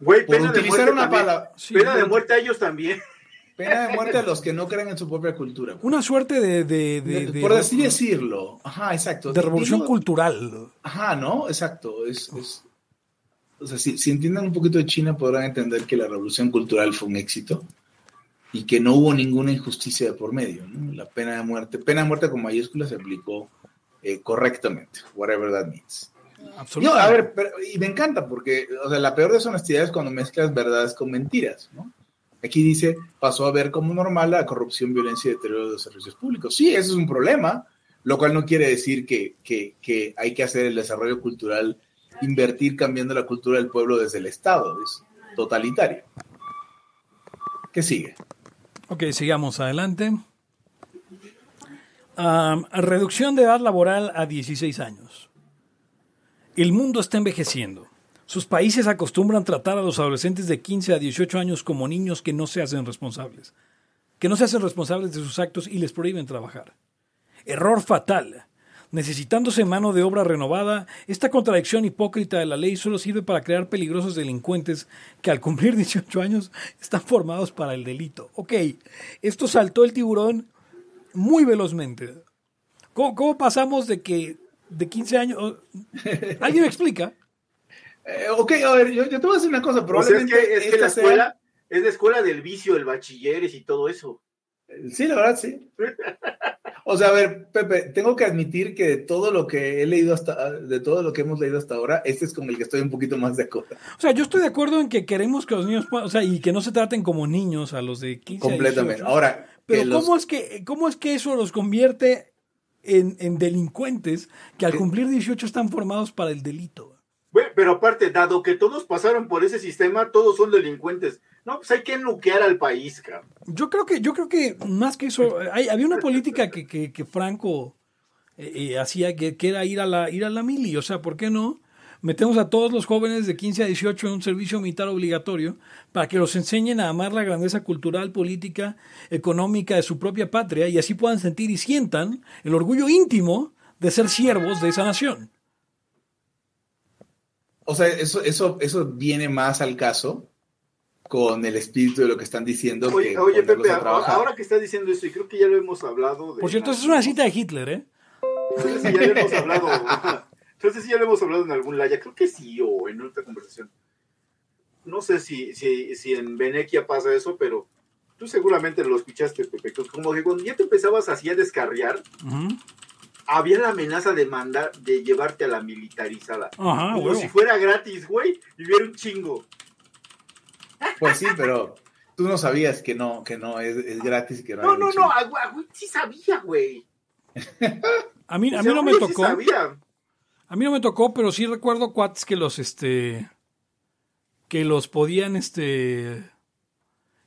Güey, pena de muerte una palabra, Sí, pena de muerte a ellos también. pena de muerte a los que no creen en su propia cultura. Una suerte de, de, de- de- por así decirlo. Ajá, exacto. de revolución Digo- cultural. Ajá, ¿no? Exacto. Es, es- o sea, si, si entienden un poquito de China, podrán entender que la revolución cultural fue un éxito y que no hubo ninguna injusticia de por medio. ¿no? La pena de muerte, pena de muerte con mayúsculas se aplicó eh, correctamente, whatever that means. Yo, a ver, pero- y me encanta porque, o sea, la peor deshonestidad es cuando mezclas verdades con mentiras, ¿no? Aquí dice, pasó a ver como normal la corrupción, violencia y deterioro de los servicios públicos. Sí, eso es un problema, lo cual no quiere decir que, que, que hay que hacer el desarrollo cultural, invertir cambiando la cultura del pueblo desde el Estado, es totalitario. ¿Qué sigue? Ok, sigamos adelante. Am, reducción de edad laboral a 16 años. El mundo está envejeciendo. Sus países acostumbran tratar a los adolescentes de 15 a 18 años como niños que no se hacen responsables. Que no se hacen responsables de sus actos y les prohíben trabajar. Error fatal. Necesitándose mano de obra renovada, esta contradicción hipócrita de la ley solo sirve para crear peligrosos delincuentes que al cumplir 18 años están formados para el delito. Ok, esto saltó el tiburón muy velozmente. ¿Cómo, cómo pasamos de que de 15 años... ¿Alguien me explica? Eh, ok, a ver, yo, yo te voy a decir una cosa, O sea, es probablemente que, es que la sea- escuela es la escuela del vicio, el bachilleres y todo eso. Sí, la verdad, sí. O sea, a ver, Pepe, tengo que admitir que de todo lo que he leído hasta, de todo lo que hemos leído hasta ahora, este es con el que estoy un poquito más de acuerdo. O sea, yo estoy de acuerdo en que queremos que los niños puedan, o sea, y que no se traten como niños a los de 15 a Completamente. 18. Ahora, Pero que los- ¿cómo, es que, ¿cómo es que eso los convierte en, en delincuentes que al cumplir 18 están formados para el delito? Güey, pero aparte, dado que todos pasaron por ese sistema, todos son delincuentes. No, pues hay que nuquear al país, cabrón. Yo creo que, yo creo que más que eso, hay- había una política que, que, que Franco eh, eh, hacía que, que era ir a la ir a la mili, o sea, ¿por qué no? Metemos a todos los jóvenes de 15 a 18 en un servicio militar obligatorio para que los enseñen a amar la grandeza cultural, política, económica de su propia patria y así puedan sentir y sientan el orgullo íntimo de ser siervos de esa nación. O sea, eso, eso, eso viene más al caso con el espíritu de lo que están diciendo. Oye, que oye Pepe, ahora que estás diciendo eso, y creo que ya lo hemos hablado. De Por cierto, esa es una cita de Hitler, ¿eh? Si ya lo hemos hablado. No sé si ya lo hemos hablado en algún laya. Creo que sí, o en otra conversación. No sé si, si, si en Venequia pasa eso, pero tú seguramente lo escuchaste, Pepe. Como que cuando ya te empezabas así a descarriar, había la amenaza de mandar, de llevarte a la militarizada. Ajá, Como huevo. si fuera gratis, güey, y hubiera un chingo. Pues sí, pero tú no sabías que no, que no es, es gratis y que no No, hay no, no, güey, sí sabía, güey. A mí, a O mí sea, no me güey, sí tocó. sabía. A mí no me tocó, pero sí recuerdo cuates que los, este, que los podían, este,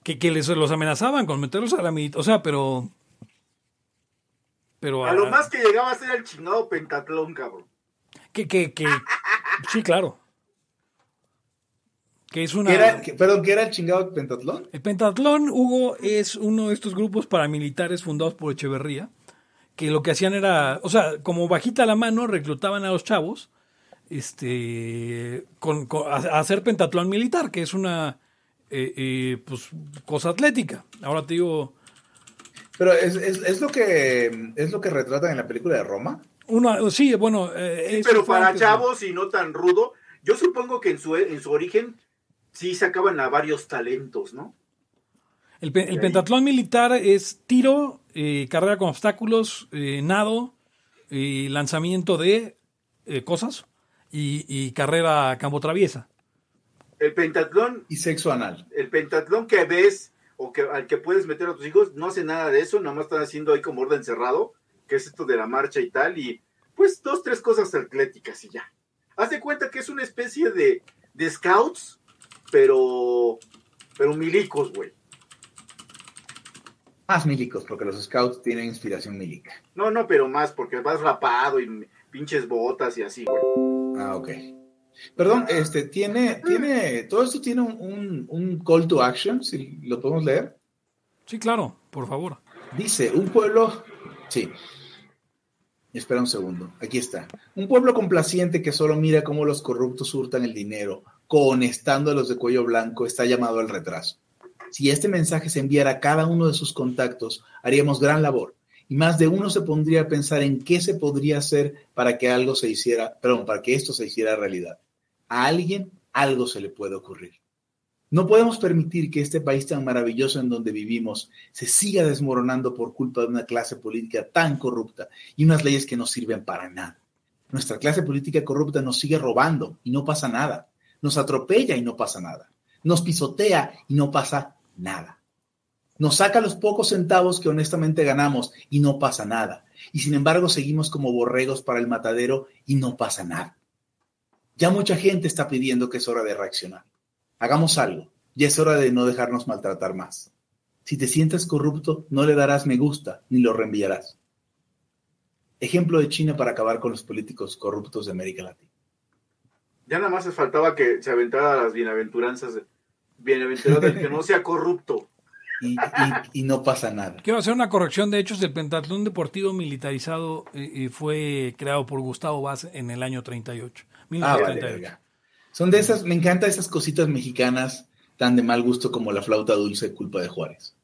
que, que les los amenazaban con meterlos a la mitad, o sea, pero, pero A lo más que llegaba a ser el chingado pentatlón, cabrón. que, que, que, sí, claro, que es una, ¿Qué era, que- perdón, ¿qué era el chingado pentatlón? el pentatlón, Hugo, es uno de estos grupos paramilitares fundados por Echeverría, que lo que hacían era, o sea, como bajita la mano, reclutaban a los chavos, este, con, con- a, a hacer pentatlón militar, que es una, eh, eh, pues, cosa atlética. Ahora te digo, Pero es, es, es lo que es lo que retratan en la película de Roma. una, sí, bueno, eh, Pero para chavos y no tan rudo, yo supongo que en su, en su origen sí sacaban a varios talentos, ¿no? El, el pentatlón militar es tiro, eh, carrera con obstáculos, eh, nado, eh, lanzamiento de eh, cosas y, y carrera a campo traviesa. El pentatlón, Y sexo anal. el pentatlón que ves o que al que puedes meter a tus hijos, no hace nada de eso, nada más están haciendo ahí como orden cerrado, que es esto de la marcha y tal, y pues dos, tres cosas atléticas y ya. Haz de cuenta que es una especie de, de scouts, pero, pero milicos, güey. Más milicos, porque los scouts tienen inspiración milica. No, no, pero más, porque vas rapado y pinches botas y así, güey. Ah, ok. Perdón, este, tiene, tiene, todo esto tiene un, un, un call to action, si lo podemos leer. Sí, claro, por favor. Dice, un pueblo, sí. Espera un segundo, aquí está. Un pueblo complaciente que solo mira cómo los corruptos hurtan el dinero, cohonestando a los de cuello blanco, está llamado al retraso. Si este mensaje se enviara a cada uno de sus contactos, haríamos gran labor. Y más de uno se pondría a pensar en qué se podría hacer para que algo se hiciera, perdón, para que esto se hiciera realidad. A alguien algo se le puede ocurrir. No podemos permitir que este país tan maravilloso en donde vivimos se siga desmoronando por culpa de una clase política tan corrupta y unas leyes que no sirven para nada. Nuestra clase política corrupta nos sigue robando y no pasa nada. Nos atropella y no pasa nada. Nos pisotea y no pasa nada. Nos saca los pocos centavos que honestamente ganamos y no pasa nada. Y sin embargo seguimos como borregos para el matadero y no pasa nada. Ya mucha gente está pidiendo que es hora de reaccionar. Hagamos algo. Ya es hora de no dejarnos maltratar más. Si te sientes corrupto, no le darás me gusta ni lo reenviarás. Ejemplo de China para acabar con los políticos corruptos de América Latina. Ya nada más les faltaba que se aventara las bienaventuranzas. de- Bienaventurado el que no sea corrupto. Y, y- y no pasa nada. Quiero hacer una corrección de hechos. El pentatlón deportivo militarizado eh, eh, fue creado por Gustavo Vaz en el año 38. Ah, vale, 1938. verga. Son de esas, me encantan esas cositas mexicanas tan de mal gusto como la flauta dulce culpa de Juárez.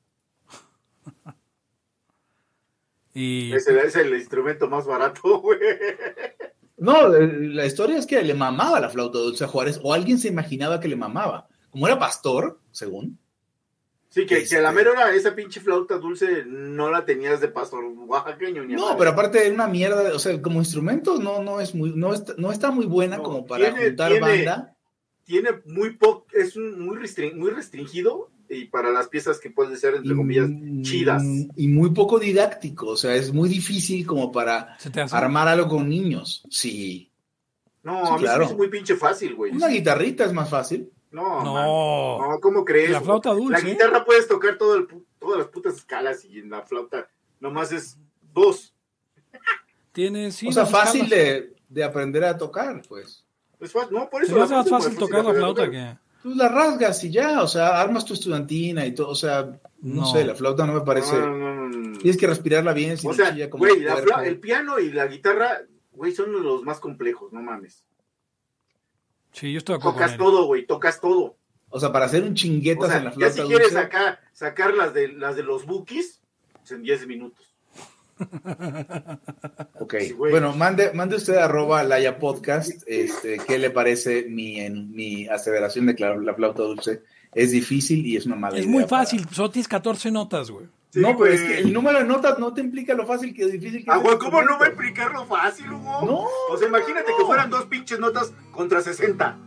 y Ese es el instrumento más barato, güey. No, la historia es que le mamaba la flauta dulce a Juárez o alguien se imaginaba que le mamaba. Como era pastor, según. Sí, que, que a la Este- mera esa pinche flauta dulce no la tenías de pastor oaxaqueño ni a No, madre. pero aparte es una mierda, o sea, como instrumento no, no es muy, no está, no está muy buena No, como para tiene- juntar tiene- banda. Tiene muy poco, es un muy, restring- muy restringido y para las piezas que pueden ser, entre y- comillas, chidas. Y muy poco didáctico, o sea, es muy difícil como para armar algo con niños. Sí. No, Sí, a mí se me hizo muy pinche fácil, güey. Una guitarrita es más fácil. No, No. man. no, ¿cómo crees? La flauta La dulce. guitarra puedes tocar todo el todas las putas escalas y en la flauta nomás es dos. Tiene, sí, o sea, fácil escalas. de, de aprender a tocar, pues. Es fácil. No, por eso hace más es fácil tocar la flauta tocar. que. Tú la rasgas y ya, o sea, armas tu estudiantina y todo, o sea, no, No. sé, la flauta no me parece. No, no, no, no, no. Tienes que respirarla bien, si O no sea, chilla como güey, el piano y la guitarra, güey, son los más complejos, no mames. Sí, yo estoy de acuerdo con Tocas él. todo, güey, tocas todo. O sea, para hacer un O chinguetas sea, en la ya flauta si quieres dulce, acá sacar las de las de los bookies, pues en 10 minutos. Ok, Sí, bueno, mande, mande usted arroba Laya Podcast, este, ¿qué le parece mi, en, mi aseveración de que la, la flauta dulce es difícil y es una mala Es idea muy para- fácil, solo tienes 14 notas, güey. Sí, no, pero es que el número de notas no te implica lo fácil que difícil que Ah, es güey, ¿cómo no va a instrumento. explicarlo fácil, Hugo? No, O sea, imagínate no. que fueran dos pinches notas contra 60.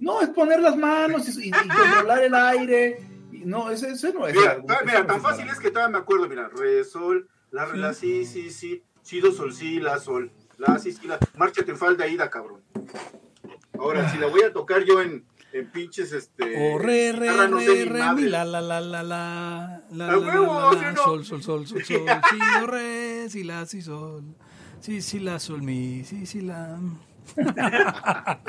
No, es poner las manos y, y- y controlar el aire. Y no, ese, no es. Mira, algo- ta- eso mira, no tan es fácil es que todavía me acuerdo, mira, re, sol, la, re, la, sí, sí, sí, si, do, sol, sí, la, sol, la, sí, sí, la, márchate en falda, ida, cabrón. Ahora, si la voy a tocar yo en, en pinches, este... O re, re, guitarra, no sé re, re, madre. mi, la, la, la, la, la, la, ¡A la, huevo, la, la, sí, la, no! sol, sol, sol, sol, sol, si, do, re, si, la, si, sol, si, si, la, sol, mi, si, si, la,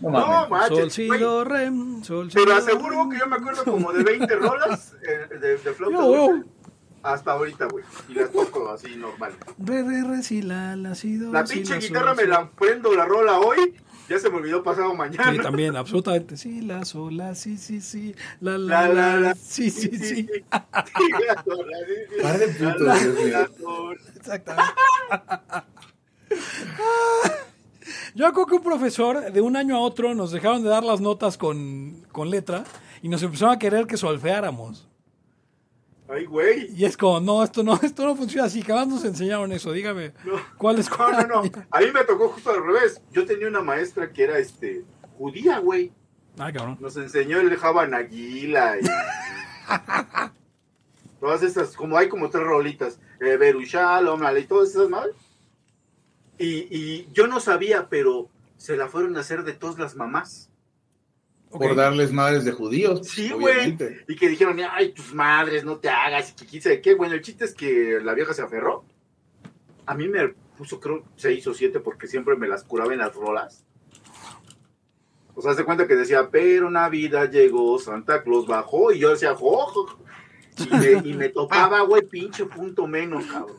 No No, manches, sol, si, do, re, sol, si, Pero aseguro re. que yo me acuerdo como de 20 rolas eh, de, de flauta Yo, hasta ahorita, güey. Y las toco así normal. Re, re, re, si, la, la, si, do, La si, pinche la, guitarra sol, me la prendo la rola hoy, ya se me olvidó pasado mañana. Sí, también, absolutamente. Sí, la, sol, la, sí, sí, sí, la, La, la, la, la, la. sí, sí, sí. Sí, la sola, sí, sí. Par de putos, la, Dios mío. la. Exactamente. Yo acuerdo que un profesor de un año a otro nos dejaron de dar las notas con, con letra y nos empezaron a querer que solfeáramos. Ay, güey. Y es como, no, esto no, esto no funciona así. Que más nos enseñaron eso. Dígame, ¿cuál es No, no, no. A mí me tocó justo al revés. Yo tenía una maestra que era este judía, güey. Ay, cabrón. Nos enseñó el Java Naguila y todas estas, como hay como tres rolitas, eh, Berushal, y todas esas madres. Y, y yo no sabía, pero se la fueron a hacer de todas las mamás. Por darles madres de judíos. Sí, güey. Y que dijeron, ay, tus madres, no te hagas, y que quién sabe qué. Bueno, el chiste es que la vieja se aferró. A mí me puso, creo, seis o siete porque siempre me las curaba en las rolas. O sea, se cuenta que decía, pero Navidad llegó, Santa Claus bajó, y yo decía, jo, jo, jo. Y me, y me topaba, güey, pinche punto menos, cabrón.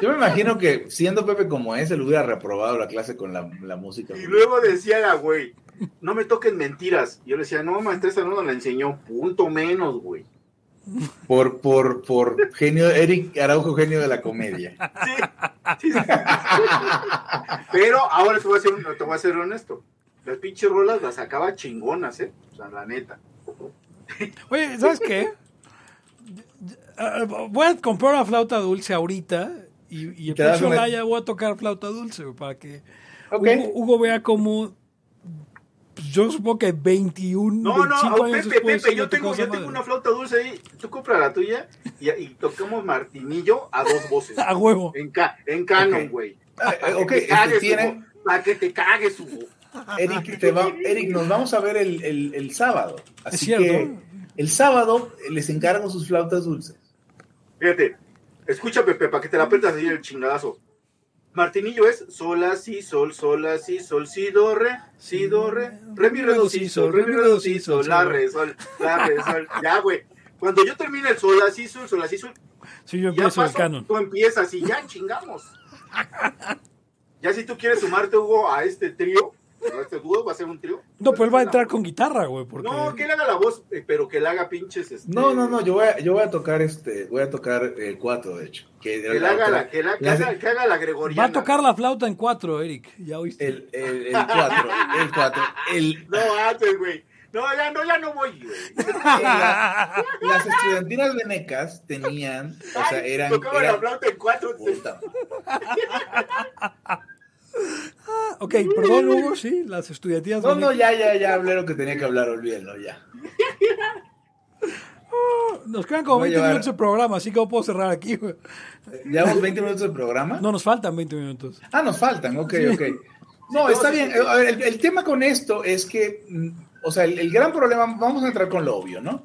Yo me imagino que siendo Pepe como es, él hubiera reprobado la clase con la, la música. Y luego decía la güey, no me toquen mentiras. Yo le decía, no, maestra, esa no nos la enseñó, punto menos, güey. Por, por, por genio, Eric Araujo, genio de la comedia. Sí, sí, sí. Pero ahora te voy, a ser, te voy a ser honesto. Las pinches rolas las sacaba chingonas, ¿eh? O sea, la neta. Oye, ¿sabes qué? Ah, Voy a comprar una flauta dulce ahorita y, y el próximo voy a tocar flauta dulce para que. Hugo, Hugo vea cómo pues, yo supongo que 21, No, no, 25 oh, años Pepe, después Pepe, yo tengo, yo tengo una flauta dulce ahí. Tú compra la tuya y, y tocamos martinillo a dos voces. A huevo. En, ca, en canon, güey. Ah, eh, ok, Para que te este, cagues, tiene, Hugo. Para que te cagues, Hugo. Eric, te va- Eric, nos vamos a ver el, el- el sábado. Así cierto. que el sábado les encargo sus flautas dulces. Fíjate, escucha, Pepe, para que te la aprendas ahí el chingadazo. Martinillo es sol, la, si, sol, sol, la, si, sol, si, do, re, si, do, re, re, mi, re, do, si, sol, re, mi, re, do, si, sol, la, re, sol, la, re, sol. Ya, güey. Cuando yo termine el sol, la, si, sol, sol, la, si, sol, Sí, yo ya empiezo el canon. tú empiezas y ya chingamos. Ya si tú quieres sumarte, Hugo, a este trío, ¿No este dúo va a ser un trío? No, pues él va a entrar con guitarra, güey. Porque... No, que él haga la voz, eh, pero que él haga pinches. Este... No, no, no, yo voy, a, yo voy a tocar este, voy a tocar el cuatro de hecho. Que, que, haga, la, que, la, que haga, la, gregoriana. Va a tocar la flauta en cuatro Eric, ya oíste. El 4, el cuatro, el... No, antes, güey. No, ya no, ya no voy, güey. las, las estudiantinas venecas tenían, o sea, eran. Tocaban eran... la flauta en 4. Ah, ok, perdón, Hugo, sí, las estudiantías. No, no, ya, ya, ya hablé lo que tenía que hablar, olvídalo, ya. Ah, nos quedan como 20 minutos de programa, así que no puedo cerrar aquí. ¿Llevamos eh, 20 minutos de programa? No, nos faltan 20 minutos. Ah, nos faltan, ok, sí. ok. No, está bien. El, tema con esto es que, mm, o sea, el, gran problema, vamos a entrar con lo obvio, ¿no?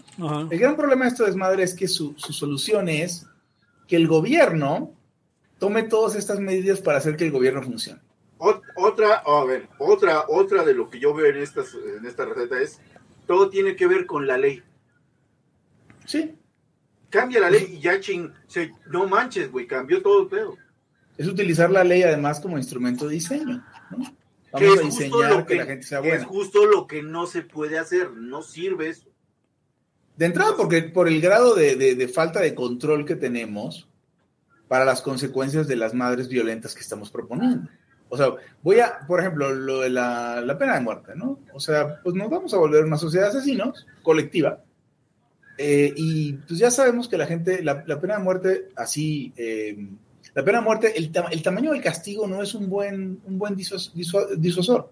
El gran problema de esto desmadre es que su, su solución es que el gobierno tome todas estas medidas para hacer que el gobierno funcione. Ot- Otra, a ver, otra, otra de lo que yo veo en, estas, en esta receta es, todo tiene que ver con la ley. Sí, Cambia la ley y ya ching, se- no manches, güey, cambió todo el pedo. es utilizar la ley además como instrumento de diseño, ¿no? Que Vamos a justo diseñar lo que, que, la gente sea que es buena. justo lo que no se puede hacer, no sirve eso. De entrada, porque por el grado de, de- de falta de control que tenemos para las consecuencias de las madres violentas que estamos proponiendo. O sea, voy a, por ejemplo, lo de la, la pena de muerte, ¿no? O sea, pues nos vamos a volver una sociedad de asesinos colectiva. Eh, y pues ya sabemos que la gente, la, la pena de muerte, así, eh, la pena de muerte, el, el tamaño del castigo no es un buen, un buen disuas- disua- disuasor.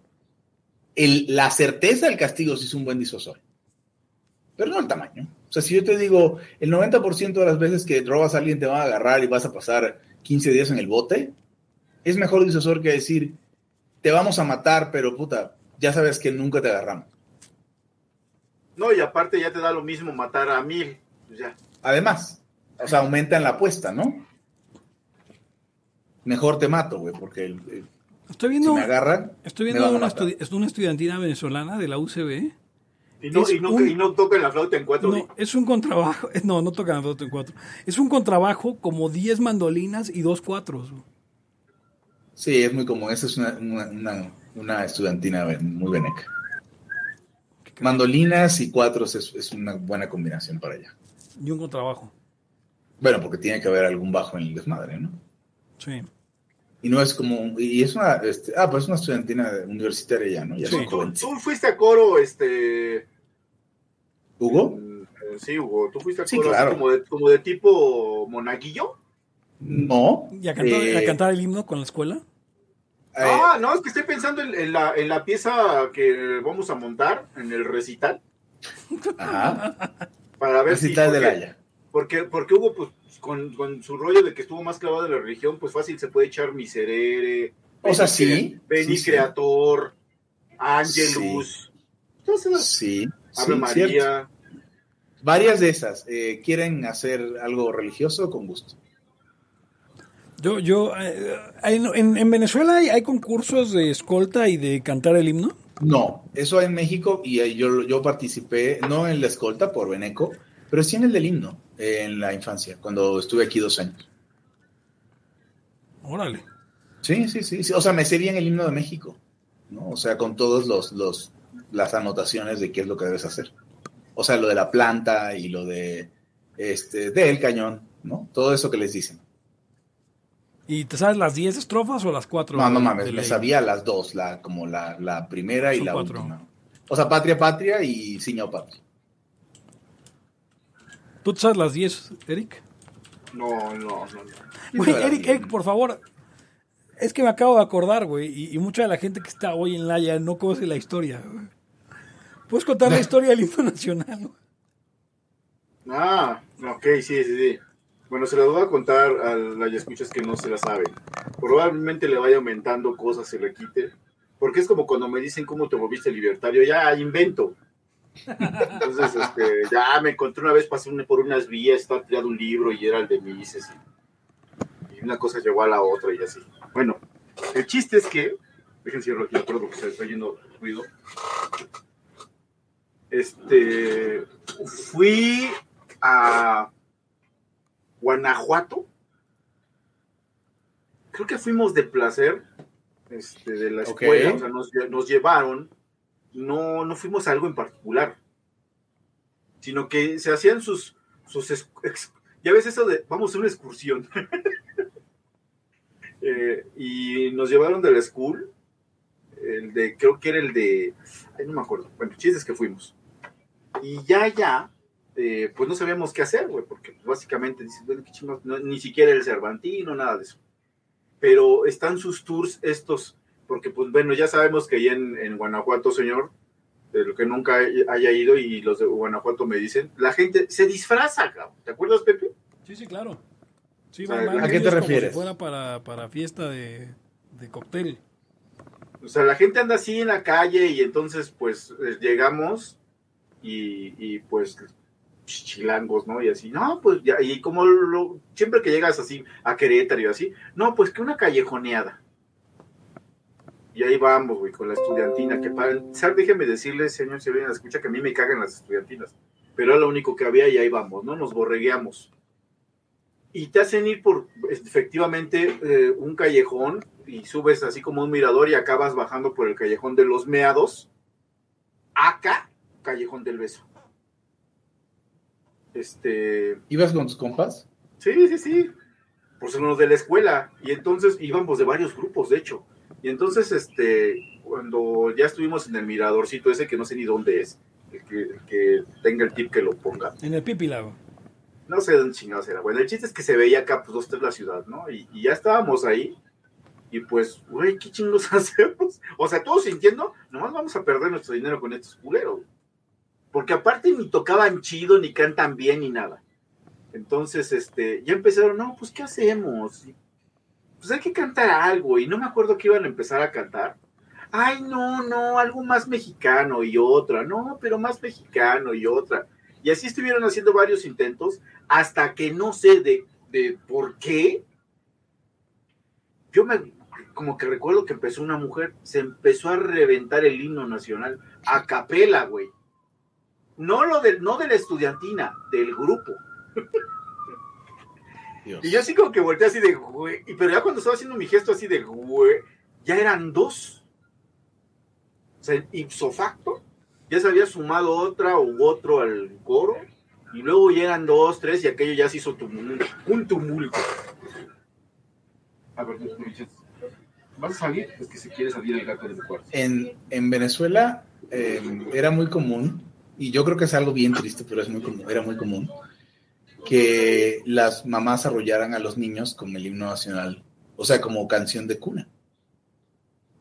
El- la certeza del castigo sí es un buen disuasor pero no el tamaño. O sea, si yo te digo, el 90% de las veces que robas a alguien te van a agarrar y vas a pasar 15 días en el bote, es mejor disuasor que decir, te vamos a matar, pero puta, ya sabes que nunca te agarramos. No, y aparte ya te da lo mismo matar a mil. pues ya. Además, o sea, aumentan la apuesta, ¿no? Mejor te mato, güey, porque el- el- Estoy si viendo, me agarran, estoy me viendo van a una, matar. estudi- es una estudiantina venezolana de la UCB. Y no, Es y no, un- y no tocan la flauta en cuatro. No, es un contrabajo. No, no tocan dos en cuatro. Es un contrabajo como 10 mandolinas y dos cuatros. güey. Sí, es muy común. Esa es una, una, una- una estudiantina muy veneca. Mandolinas y cuatros es, es una buena combinación para allá. Y un contrabajo. Bueno, porque tiene que haber algún bajo en el desmadre, ¿no? Sí. Y no es como, y es una, este, ah, pues es una estudiantina universitaria ya, ¿no? Ya Sí. son Tú, fuiste a coro, este... ¿Hugo? eh, Sí, Hugo, tú fuiste a coro claro. como, de, como de tipo monaguillo. No. ¿Y a cantar, Eh, a cantar el himno con la escuela? Eh, ah, no, es que estoy pensando en, en la, en la pieza que vamos a montar, en el recital, ajá. para ver Recital si... de porque- Laya. Porque, porque Hugo, pues, con, con su rollo de que estuvo más clavado en la religión, pues fácil se puede echar Miserere, O sea, sí, Beni sí, sí. Creator, Angelus, entonces, Sí. Ave sí, María. cierto. Varias de esas. eh, ¿Quieren hacer algo religioso? Con gusto. Yo, yo, eh, hay- en, en Venezuela hay, hay concursos de escolta y de cantar el himno. No, eso en México y yo, yo participé, no en la escolta por Beneco, pero sí en el del himno, en la infancia, cuando estuve aquí dos años. Órale. Sí, sí, sí, sí, O sea, me sé bien el himno de México, ¿no? O sea, con todos los, los las anotaciones de qué es lo que debes hacer. O sea, lo de la planta y lo de este del cañón, ¿no? Todo eso que les dicen. ¿Y te sabes las 10 estrofas o las 4? No, no mames, me sabía las dos, la como la, la primera y la cuatro. última. O sea, Patria, Patria y Siño Patria. ¿Tú te sabes las 10, Eric? no, no, no, no. Güey, Híjole, Eric, Eric, por favor. Es que me acabo de acordar, güey, y, y mucha de la gente que está hoy en Laya no conoce la historia. güey. ¿Puedes contar la historia del himno nacional? Ah, ok, sí, sí, sí. Bueno, se las voy a contar a las escuchas que no se la saben. Probablemente le vaya aumentando cosas, se le quite. Porque es como cuando me dicen cómo te volviste libertario, ya invento. Entonces, este, ya me encontré una vez, pasé por unas vías, estaba tirado un libro y era el de Mises. Y, y una cosa llegó a la otra y así. Bueno, el chiste es que, déjenme cierro aquí, perdón, porque se está yendo ruido. Este, fui a Guanajuato. Creo que fuimos de placer este, de la escuela, o sea, nos, nos llevaron. No, no fuimos a algo en particular, sino que se hacían sus, sus ex- ex- ya ves eso de vamos a una excursión. Eh, y nos llevaron de la school, el de, creo que era el de, ay, no me acuerdo. Bueno, el chiste es que fuimos. Y ya, ya, eh, pues no sabíamos qué hacer, güey, porque básicamente dices, bueno, qué chingados, no, ni siquiera el Cervantino, nada de eso. Pero están sus tours estos, porque pues bueno, ya sabemos que ahí en, en Guanajuato, señor, de lo que nunca haya ido y los de Guanajuato me dicen, la gente se disfraza, cabrón. ¿Te acuerdas, Pepe? Sí, sí, claro. Sí, O sea, van ¿a qué te como refieres? Si fuera para, para fiesta de, de cóctel. O sea, la gente anda así en la calle y entonces pues eh, llegamos y, y, pues chilangos, ¿no? Y así, no, pues ya, y como siempre que llegas así a Querétaro y así, no, pues que una callejoneada. Y ahí vamos, güey, con la estudiantina, que para empezar, déjeme decirle, señor, si alguien escucha, que a mí me cagan las estudiantinas, pero era lo único que había y ahí vamos, ¿no? Nos borregueamos. Y te hacen ir por, efectivamente, eh, un callejón y subes así como un mirador y acabas bajando por el callejón de los meados. Acá, callejón del beso. Este, ¿Ibas con tus compas? Sí, sí, sí. Pues unos de la escuela. Y entonces íbamos de varios grupos, de hecho. Y entonces, este, cuando ya estuvimos en el miradorcito ese, que no sé ni dónde es, el que, el que tenga el tip que lo ponga. En el Pipilago. No sé dónde chingados era. Bueno, el chiste es que se veía acá, pues, dos, tres la ciudad, ¿no? Y, y ya estábamos ahí. Y pues, güey, ¿qué chingos hacemos? O sea, todos sintiendo, nomás vamos a perder nuestro dinero con estos culeros. Porque aparte ni tocaban chido, ni cantan bien, ni nada. Entonces, este, ya empezaron, no, pues, ¿qué hacemos? Pues hay que cantar algo. Y no me acuerdo que iban a empezar a cantar. Ay, no, no, algo más mexicano y otra. No, pero más mexicano y otra. Y así estuvieron haciendo varios intentos hasta que no sé de, de por qué. Yo me, como que recuerdo que empezó una mujer, se empezó a reventar el himno nacional a capela, güey. No lo del, no de la estudiantina, del grupo. Dios. Y yo así como que volteé así de, güey. y- Pero ya cuando estaba haciendo mi gesto así de, güey, ya eran dos. O sea, ipso facto, ya se había sumado otra u otro al coro. Y luego ya eran dos, tres, y aquello ya se hizo tumulto, un tumulto. A ver, ¿vas a salir? Es que se quiere salir el gato de mi cuarto. En, en Venezuela eh, era muy común, y yo creo que es algo bien triste, pero es muy común, era muy común, que las mamás arrollaran a los niños con el himno nacional, o sea, como canción de cuna.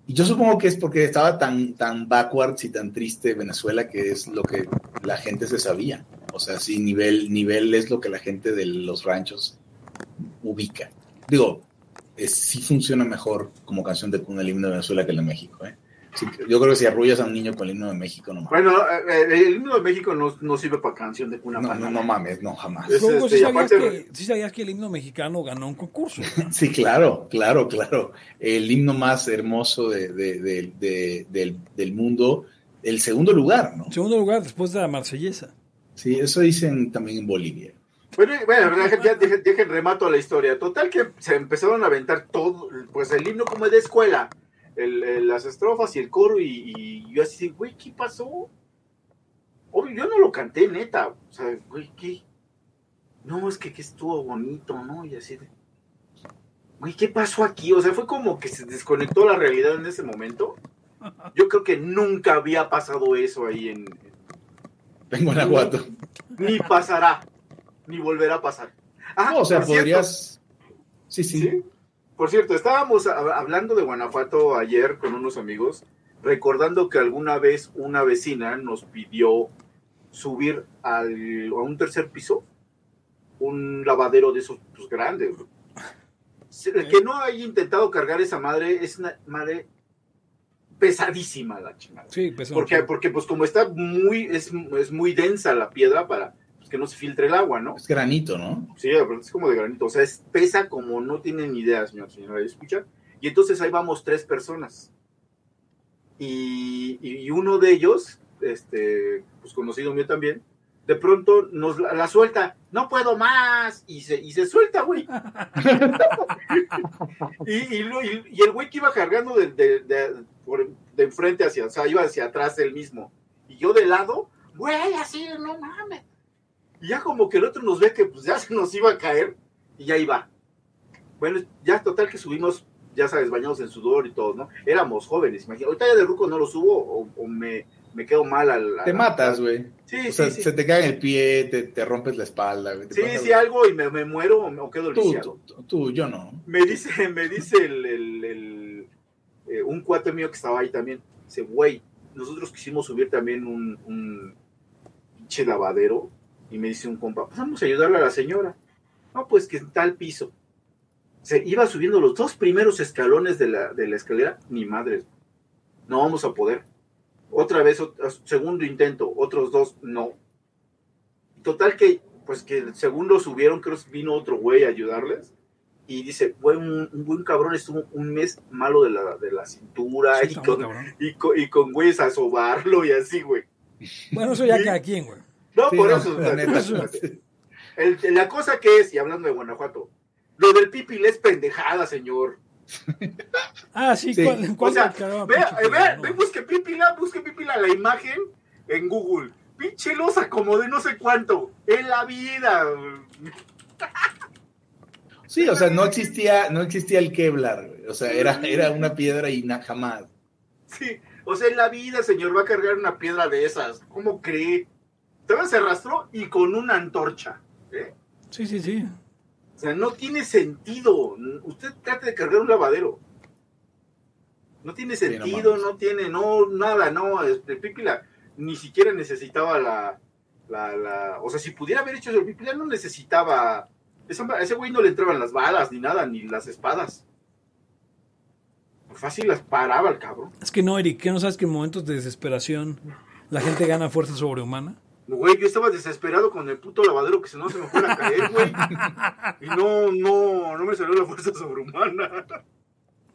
Y yo supongo que es porque estaba tan, tan backwards y tan triste Venezuela que es lo que la gente se sabía. O sea, sí, nivel, nivel es lo que la gente de los ranchos ubica. Digo, sí funciona mejor como canción de cuna el himno de Venezuela que el de México. ¿eh? Sí, yo creo que si arrullas a un niño con el himno de México, no mames. Bueno, eh, eh, el himno de México no, no sirve para canción de cuna. No, para no, mames, no, jamás. Es- este, sí, sabías aparte- que, sí sabías que el himno mexicano ganó un concurso. Sí, claro, claro, claro. El himno más hermoso de, de- de- de- del, del mundo, el segundo lugar, ¿no? Segundo lugar, después de la marsellesa. Sí, eso dicen también en Bolivia. Bueno, bueno, ya dejen, dejen remato la historia. Total que se empezaron a aventar todo, pues el himno como de escuela, el- el- las estrofas y el coro, y, y yo así, güey, ¿qué pasó? Obvio, yo no lo canté, neta. O sea, güey, ¿qué? No, es que, que estuvo bonito, ¿no? Y así de, güey, ¿qué pasó aquí? O sea, fue como que se desconectó la realidad en ese momento. Yo creo que nunca había pasado eso ahí en, En Guanajuato. ni pasará, ni volverá a pasar. Ah, No, o sea, cierto, podrías. Sí, sí. ¿sí? Por cierto, estábamos hablando de Guanajuato ayer con unos amigos, recordando que alguna vez una vecina nos pidió subir al, a un tercer piso un lavadero de esos pues, grandes. El que no haya intentado cargar esa madre es una madre pesadísima la chingada. Sí, pues, Porque, porque pues como está muy, es, es muy densa la piedra para que no se filtre el agua, ¿no? Es granito, ¿no? Sí, es como de granito, o sea, es pesa como no tienen idea, señor, señora, ¿escucha? Y entonces ahí vamos tres personas. Y, y uno de ellos, este, pues conocido mío también, de pronto nos la, la suelta, no puedo más, y se, y se suelta, güey. y, y, y- el güey que iba cargando de, de, de, por- de enfrente hacia, o sea, iba hacia atrás él mismo. Y yo de lado, güey, así, no mames. Y ya como que el otro nos ve que pues ya se nos iba a caer y ya iba. Bueno, ya total que subimos, ya sabes, bañados en sudor y todo, ¿no? Éramos jóvenes, imagínate. Ahorita ya de ruco no lo subo o, o me, me quedo mal al... Te matas, güey. Sí, O sea, sí, se te cae en el pie, te, te rompes la espalda, güey. Sí, sí, algo y me, me muero o me- o quedo Tú, lisiado. tú, tú, yo no. Me dice, me dice el, el- el, eh, un cuate mío que estaba ahí también. Dice, güey, nosotros quisimos subir también un, un pinche lavadero. Y me dice un compa, pues vamos a ayudarle a la señora. No, pues que está al piso. Se iba subiendo los dos primeros escalones de la, de la escalera, ni madres. No vamos a poder. Otra vez, segundo intento, otros dos, no. Total que, pues que el segundo subieron, creo que vino otro güey a ayudarles. Y dice, güey, un, un buen cabrón estuvo un mes malo de la, de la cintura Sí, y, con, cabrón. y, con, y con güeyes a sobarlo y así, güey. Bueno, eso ya Sí. cada quien, güey. No, Sí, por no, eso. la o sea, neta. el- la cosa que es, y hablando de Guanajuato, lo del pipil es pendejada, señor. Ah, sí, Sí. ¿cuál, O cuál sea, eh, vea, no? ve, busque pipila, busque pipila la imagen en Google. Pinche losa como de no sé cuánto. En la vida. Sí, o sea, no existía, no existía el Kevlar, güey. O sea, era, era una piedra y na- jamás. Sí, o sea, en la vida, señor, va a cargar una piedra de esas. ¿Cómo cree? Todavía se arrastró y con una antorcha. ¿eh? Sí, sí, sí. O sea, no tiene sentido. Usted trate de cargar un lavadero. No tiene Sí, no sentido, no, tiene, no, nada, no. Este, Pipila ni siquiera necesitaba la, la, la- O sea, si pudiera haber hecho eso, Pipila no necesitaba. a ese güey no le entraban las balas, ni nada, ni las espadas. Fácil las paraba el cabrón. Es que no, Eric, ¿qué no sabes que en momentos de desesperación la gente gana fuerza sobrehumana? Güey, yo estaba desesperado con el puto lavadero que si no se me fuera a caer, güey. Y no, no, no me salió la fuerza sobrehumana.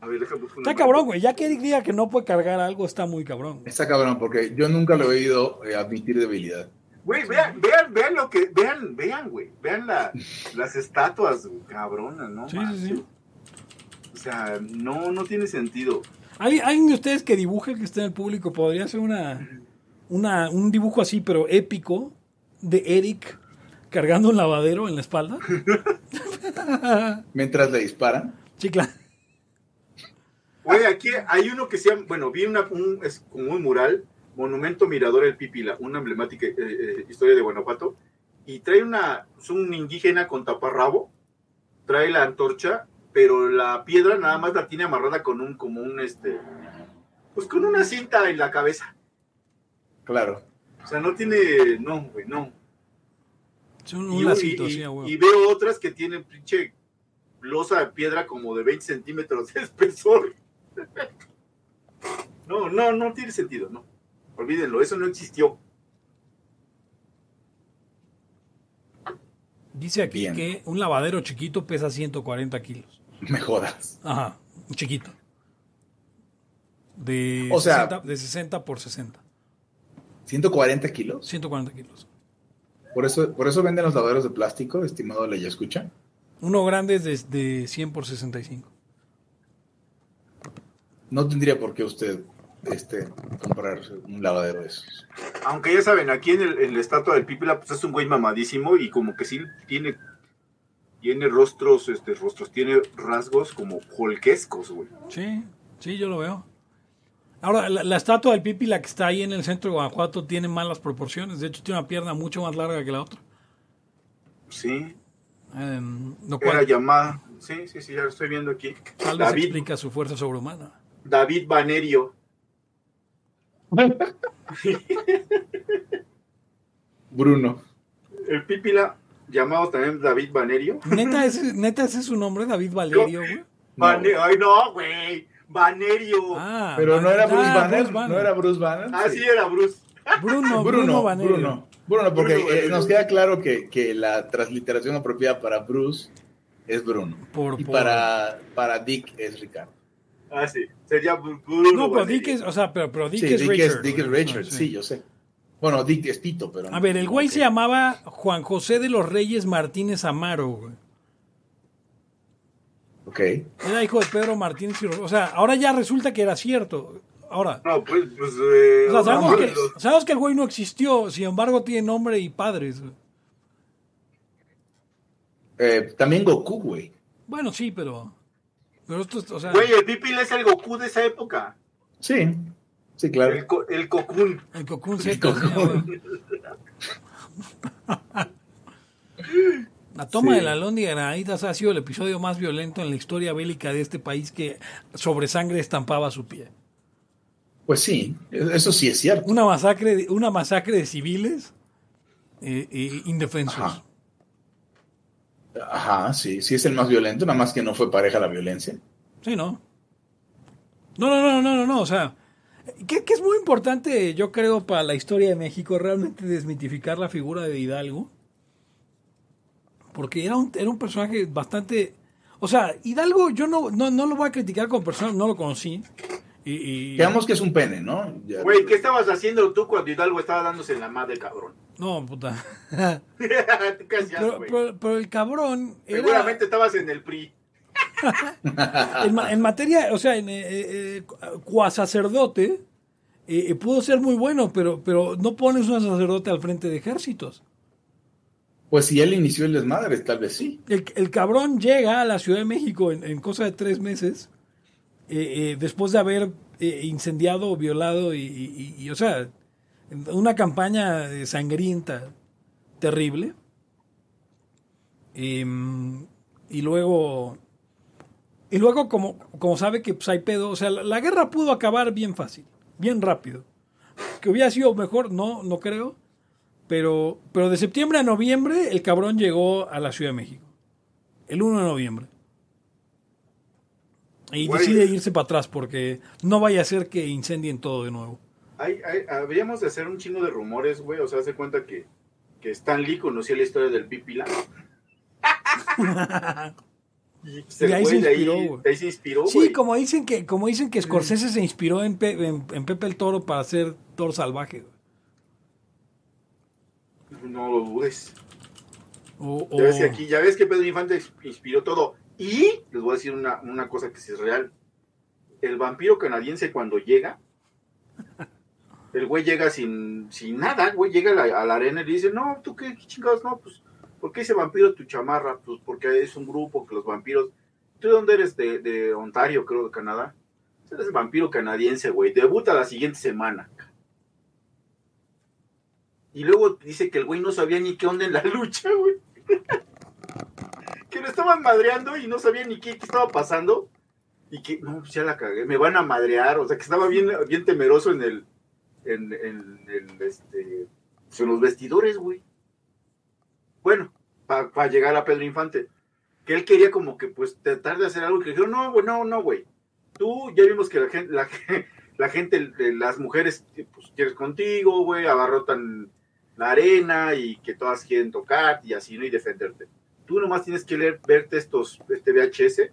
A ver, déjame buscar una Está cabrón, güey. Ya que Eric diga que no puede cargar algo, está muy cabrón. Está cabrón, porque yo nunca lo he oído eh, admitir debilidad. Güey, vean, vean, vean lo que, vean, vean, güey. Vean la, las estatuas, güey, cabronas, ¿no? Sí, sí, sí. O sea, no, no tiene sentido. ¿Alguien, alguien de ustedes que dibuje, que esté en el público, podría hacer una, una, un dibujo así, pero épico, de Eric cargando un lavadero en la espalda? Mientras le disparan. Sí, claro. Güey, aquí hay uno que se llama, bueno, vi una, un, es como un mural, Monumento Mirador El Pipila, una emblemática eh, eh, historia de Guanajuato, y trae una, es un indígena con taparrabo, trae la antorcha, pero la piedra nada más la tiene amarrada con un, como un, este, pues con una cinta en la cabeza. Claro. O sea, no tiene, no, güey, no. Es un, Y, un lacito y- así, a huevo. y veo otras que tienen pinche losa de piedra como de 20 centímetros de espesor. No, no, no tiene sentido, no. Olvídenlo, eso no existió. Dice aquí Bien. que un lavadero chiquito pesa 140 kilos. Me jodas. Ajá, chiquito. De, O sea- 60, de 60 por 60. 140 kilos. 140 kilos. Por eso, por eso venden los lavaderos de plástico, estimado Leya Escucha. Uno grande es de, de 100 por 65. No tendría por qué usted este, comprar un lavadero de esos. Aunque ya saben, aquí en, el, en la estatua del Pípila, pues es un güey mamadísimo y como que sí tiene, tiene rostros, este, rostros, tiene rasgos como holquescos, güey. Sí, sí, yo lo veo. Ahora, la, la estatua del Pipi, la que está ahí en el centro de Guanajuato, tiene malas proporciones. De hecho, tiene una pierna mucho más larga que la otra. Sí, Em, lo era llamada. Sí, sí, sí, ya lo estoy viendo aquí. tal vez David, explica su fuerza sobrehumana. David Banerio. Bruno. El Pípila, llamado también David Banerio. ¿Neta ese, neta ese es su nombre, David Valerio, güey? Ay, no, güey. Banerio. Ah, Pero no era ah, Bruce Banner. Bruce Banner. No era Bruce Banner. Ah, sí, era Bruce. Bruno, Bruno, Bruno. Bruno. Bruno, porque Bruno eh, nos queda claro que, que la transliteración apropiada para Bruce es Bruno. Por- y por- para, para Dick es Ricardo. Ah, sí. Sería Bru- Bruno. No, pero. Dick es, o sea, pero, pero Dick sí, es Dick, Richard. es, Dick es. Richard, sí. yo sé. Bueno, Dick es Tito, pero... A ver, el güey se llamaba Juan José de los Reyes Martínez Amaro, güey. Ok. Era hijo de Pedro Martínez y O sea, ahora ya resulta que era cierto. Ahora, No, pues, pues. Eh, o sea, sabemos, no, que, sabemos que el güey no existió, sin embargo tiene nombre y padres. Eh, también Goku, güey. Bueno, sí, pero... Pero esto, es- o sea... Güey, el Pipila es el Goku de esa época. Sí. Sí, claro. El, co- el Cocoon El Cocoon. La toma Sí. de la Londres de Granaditas ha sido el episodio más violento en la historia bélica de este país que sobre sangre estampaba su pie. Pues sí, eso sí es cierto. Una masacre, de- una masacre de civiles eh, eh, indefensos. Ajá. Ajá, sí, sí es el más violento, nada más que no fue pareja la violencia. Sí, ¿no? No, no, no, no, no, no, o sea, que, que es muy importante, yo creo, para la historia de México, realmente desmitificar la figura de Hidalgo. Porque era un, era un personaje bastante... O sea, Hidalgo yo no, no, no lo voy a criticar como persona, no lo conocí. Y, y- Digamos que es un pene, ¿no? Ya- Güey, ¿qué estabas haciendo tú cuando Hidalgo estaba dándose en la madre, cabrón? No, puta. ¿Qué hacías, pero, güey? pero- pero el cabrón... era- Seguramente estabas en el PRI. en materia, o sea, en eh, eh, cuasacerdote, eh, eh, pudo ser muy bueno, pero, pero no pones un sacerdote al frente de ejércitos. Pues si él inició el desmadre, tal vez sí. El, cabrón llega a la Ciudad de México en, cosa de tres meses, eh, eh, después de haber eh, incendiado, violado y, y- o sea, una campaña sangrienta, terrible. Em, y luego, y luego como, como sabe que pues, hay pedo, o sea, la, la guerra pudo acabar bien fácil, bien rápido. Que hubiera sido mejor, no, no creo. Pero, pero de septiembre a noviembre el cabrón llegó a la Ciudad de México. El 1 de noviembre. Y Güey. decide irse para atrás porque no vaya a ser que incendien todo de nuevo. Hay, hay- habríamos de hacer un chingo de rumores, güey. O sea, hace cuenta que, que Stan Lee conocía la historia del Pipila. y ahí se de inspiró, ahí, güey. de ahí se inspiró, Sí, güey. como dicen que, como dicen que Scorsese se inspiró en, Pe- en, en Pepe el Toro para hacer Toro Salvaje. güey. No lo dudes. O, Ya ves que aquí, ya ves que Pedro Infante inspiró todo. Y les voy a decir una, una cosa que sí es real. El vampiro canadiense cuando llega, el güey llega sin, sin nada, güey, llega a la, a la arena y le dice, no, tú qué, qué chingados, no, pues, ¿por qué ese vampiro tu chamarra? Pues porque es un grupo que los vampiros... ¿Tú de dónde eres? De, de Ontario, creo, de Canadá. Eres vampiro canadiense, güey. Debuta la siguiente semana. Y luego dice que el güey no sabía ni qué onda en la lucha, güey. que lo estaban madreando y no sabía ni qué, estaba pasando. Y que, no, pues ya la cagué, me van a madrear. O sea, que estaba bien, bien temeroso en el, en, en este, pues, en los vestidores, güey. Bueno, para llegar a Pedro Infante. Que él quería como que, pues, tratar de hacer algo. Que dijeron, no, güey, no, no, güey. Tú, ya vimos que la gente, la, la gente, las mujeres, pues, quieres contigo, güey, abarrotan la arena y que todas quieren tocar y así, ¿no? Y defenderte. Tú nomás tienes que leer, verte estos, este VHS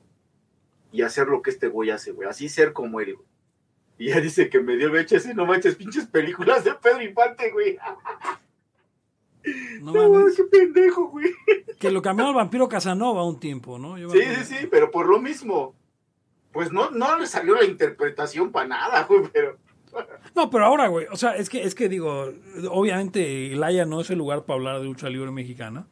y hacer lo que este güey hace, güey. Así ser como él, güey. Y ya dice que me dio el VHS, no manches, pinches películas de Pedro Infante, güey. no No, qué pendejo, güey. que lo cambió al vampiro Casanova un tiempo, ¿no? Yo Sí, sí, sí, pero por lo mismo. Pues no, no le salió la interpretación para nada, güey, pero... No, pero ahora, güey, o sea, es que, es que digo, obviamente el Haya no es el lugar para hablar de lucha libre mexicana,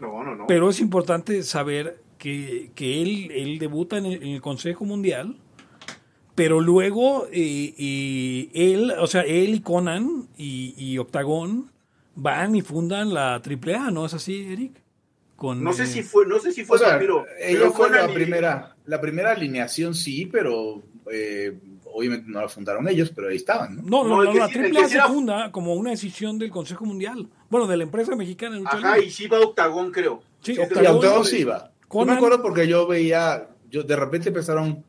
No, no, no. pero es importante saber que, que él, él debuta en el, en el Consejo Mundial, pero luego eh, él, o sea, él y Conan y, y Octagón van y fundan la AAA, ¿no es así, Eric? Con, no sé eh, si fue, no sé si fue O sea, vampiro. ella pero fue la primera, la primera alineación, sí, pero eh, obviamente no la fundaron ellos, pero ahí estaban, ¿no? No, no, No, la sí- AAA se era- funda como una decisión del Consejo Mundial. Bueno, de la empresa mexicana lucha Ajá, y sí va Octagón, creo. Sí, Sí, Octagón. Y Octagón. Octagón sí iba. Yo me acuerdo porque yo veía, yo de repente empezaron,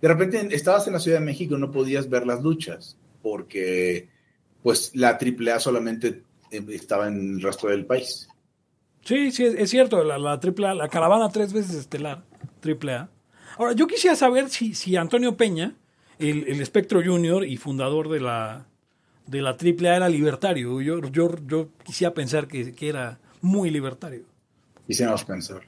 de repente estabas en la Ciudad de México y no podías ver las luchas, porque pues la AAA solamente eh, estaba en el resto del país. Sí, sí, es, es cierto, la, la AAA, la caravana tres veces estelar, AAA. Ahora, yo quisiera saber si, si Antonio Peña, el, el Espectro Junior y fundador de la, de la AAA, era libertario. Yo, yo, yo quisiera pensar que, que era muy libertario. Quisiéramos pensar.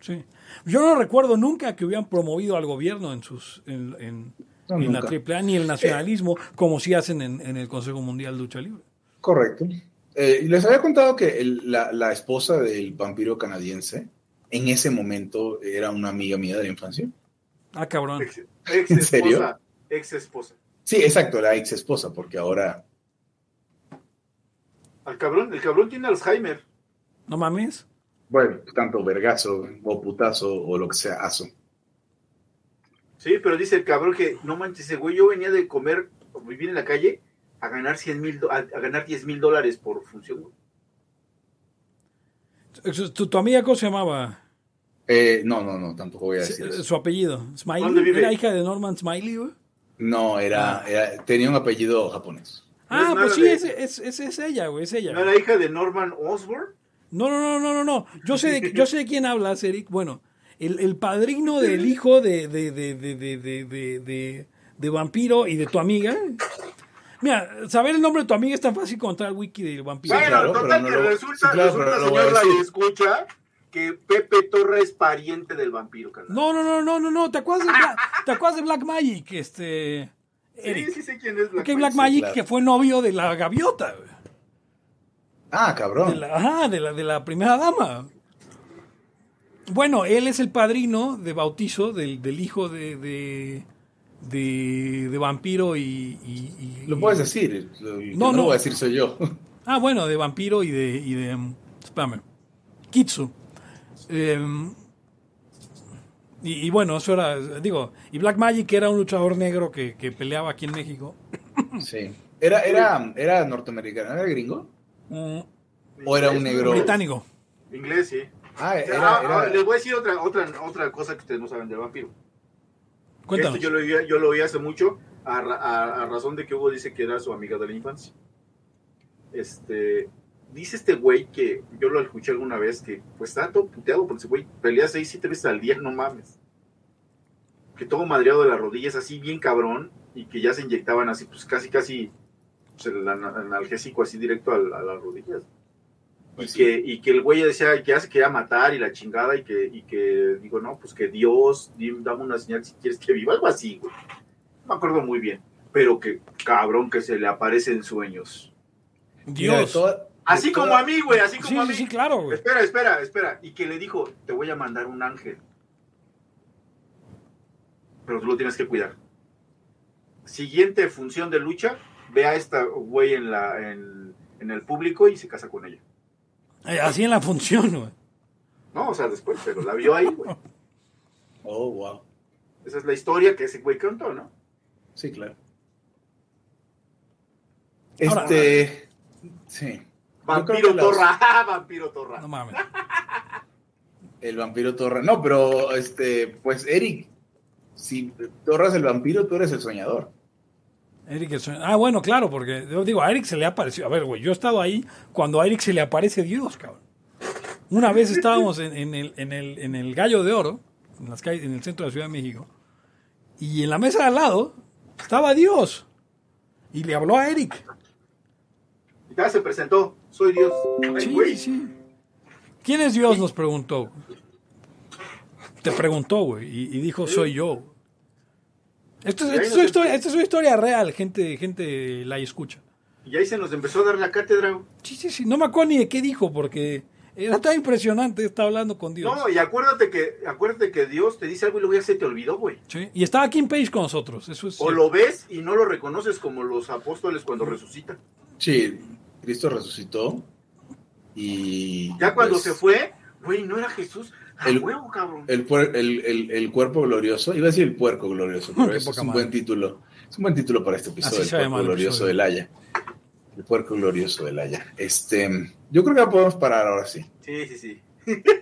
Sí. Yo no recuerdo nunca que hubieran promovido al gobierno en sus en, en- No, en la. AAA, ni el nacionalismo, como si hacen en, en el Consejo Mundial de Lucha Libre. Correcto. Eh, y les había contado que el- la, la esposa del vampiro canadiense en ese momento era una amiga mía de la infancia. Ah, cabrón. Ex, ex ¿En serio? Ex esposa. Sí, exacto, la ex esposa, porque ahora. Al cabrón, el cabrón tiene Alzheimer. No mames. Bueno, tanto vergazo o putazo o lo que sea, aso. Sí, pero dice el cabrón que no manches, ese güey, yo venía de comer o vivir en la calle a ganar 100 mil, a, a ganar 10 mil dólares por función. güey. ¿Tu, tu amiga cómo se llamaba? Eh, no, no, no, tampoco voy a decir Su, eso. su apellido. ¿Dónde ¿Smiley? vive? ¿Era hija de Norman Smiley, güey? No, era, era- tenía un apellido japonés. Ah, es pues sí, de- es, es, es, es ella, güey, es ella. ¿No era hija de Norman Osborn? No, no, no, no, no, no. Yo sé de, yo sé de quién hablas, Eric. Bueno, el, el padrino del hijo de, de, de, de, de, de, de, de- de vampiro y de tu amiga. Mira, saber el nombre de tu amiga es tan fácil como entrar al wiki del vampiro. bueno, claro, total pero no que lo- resulta, sí, claro, resulta pero no lo voy a señor decir. la escucha que Pepe Torra es pariente del vampiro, carnal. No, no, no, no, no, no. ¿Te acuerdas de Black, ¿te acuerdas de Black Magic, este Eric? Sí, sí sé quién es Black Ok, Black Magic. Que fue novio de la gaviota. Ah, De cabrón. la, ajá, de la, de la primera dama. Bueno, él es el padrino de bautizo del, del hijo de, de, de, de vampiro y, y- y- Lo puedes decir. No, no, no. lo voy a decir soy yo. Ah, bueno, de vampiro y de, y de um, spammer. Kitsu. Em, y, y bueno, eso era, digo, y Black Magic era un luchador negro que, que peleaba aquí en México. Sí. Era, era, era norteamericano, ¿era gringo? Mm, ¿O era un negro? británico. Inglés, sí. Ah, Ah, era, ah, era- les voy a decir otra, otra, otra cosa que ustedes no saben del vampiro. Cuéntanos. Esto yo lo, oí, yo lo oí hace mucho, a- a razón de que Hugo dice que era su amiga de la infancia. Este, dice este güey que yo lo escuché alguna vez que pues está todo puteado porque ese güey pelea seis, siete veces al día, no mames. Que todo madreado de las rodillas, así bien cabrón, y que ya se inyectaban así, pues casi, casi, pues, el ana- analgésico así directo a, las rodillas. Pues y, sí. que, y que el güey decía que ya se quería matar y la chingada y que, y que digo, no, pues que Dios, di- dame una señal si quieres que viva, algo así, güey. No me acuerdo muy bien, pero que cabrón que se le aparece en sueños. Dios. Así como toda- a mí, güey, así como Sí, a mí. sí, claro, güey. Espera, espera, espera. Y que le dijo, te voy a mandar un ángel. Pero tú lo tienes que cuidar. Siguiente función de lucha, ve a esta güey en, la, en, en el público y se casa con ella. Eh, Así en la función, güey. No, o sea, después, pero la vio ahí, güey. Oh, wow. Esa es la historia que ese güey contó, ¿no? Sí, claro. Ahora- Este. Sí. Vampiro Torra, ¡ah, Vampiro Torra. No mames. El vampiro Torra. No, pero este, pues Eric, si Torra es el vampiro, tú eres el soñador. Eric es- Ah, bueno, claro, porque yo digo, a Eric se le apareció. A ver, güey, yo he estado ahí cuando a Eric se le aparece Dios, cabrón. Una vez estábamos en, en el, en, el, en el Gallo de Oro, en, las calles, en el centro de la Ciudad de México, y en la mesa de al lado estaba Dios. Y le habló a Eric. Ya se presentó, soy Dios. Ay, Sí, güey. sí. ¿Quién es Dios? Nos preguntó. Te preguntó, güey, y, y dijo, soy yo. Esto esto es una historia, esta es una historia real, gente, gente la escucha. Y ahí se nos empezó a dar la cátedra. güey. Sí, sí, sí. No me acuerdo ni de qué dijo, porque era tan impresionante estar hablando con Dios. No, y acuérdate que, acuérdate que Dios te dice algo y luego ya se te olvidó, güey. Sí, Y estaba Kim Page con nosotros. Eso es. O lo ves y no lo reconoces como los apóstoles cuando resucitan. Sí, Cristo resucitó. Y. Ya cuando pues, se fue, güey, no era Jesús. El- huevo, cabrón. El, el, el, el cuerpo glorioso, iba a decir el puerco glorioso, pero eso es un madre. buen título. Es un buen título para este episodio, Así el puerco glorioso episodio. del Haya. El puerco glorioso del Haya. Este, yo creo que ya podemos parar ahora sí. Sí, sí, sí.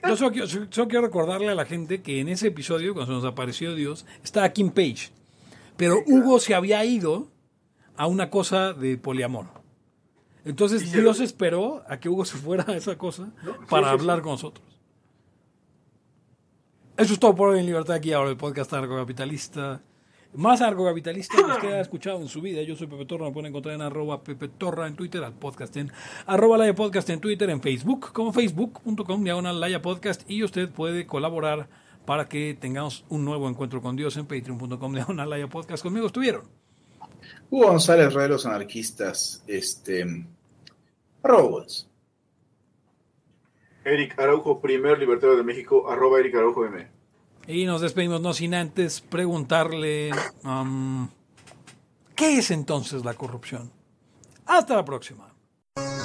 Yo solo quiero, solo quiero recordarle a la gente que en ese episodio, cuando se nos apareció Dios, estaba Kim Page. Pero Hugo se había ido a una cosa de poliamor. Entonces Y se- Dios esperó a que Hugo se fuera a esa cosa No, para sí, hablar sí. con nosotros. Eso es todo por hoy en Libertad aquí ahora el podcast Capitalista. Más capitalista que usted ha escuchado en su vida. Yo soy Pepe Torra, me pueden encontrar en arroba Pepe Torra en Twitter, al podcast en arroba Laya Podcast en Twitter, en Facebook, como facebook.com diagonal Laya Podcast. Y usted puede colaborar para que tengamos un nuevo encuentro con Dios en patreon.com diagonal Laya Podcast. Conmigo estuvieron. Hugo González, Rey de los Anarquistas, este. Robots. Eric Araujo, primer libertario de México, arroba Eric Araujo M. Y nos despedimos no sin antes preguntarle um, ¿Qué es entonces la corrupción? Hasta la próxima.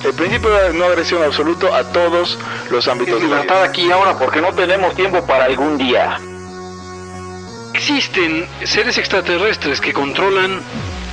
El principio de no agresión absoluto a todos los ámbitos de la vida. Libertad aquí y ahora porque no tenemos tiempo para algún día. Existen seres extraterrestres que controlan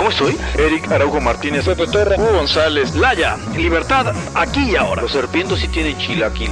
¿Cómo estoy? Eric Araujo Martínez, Pepe Torre, Hugo González, Laya, libertad aquí y ahora. Los serpientes sí tienen chilaquil.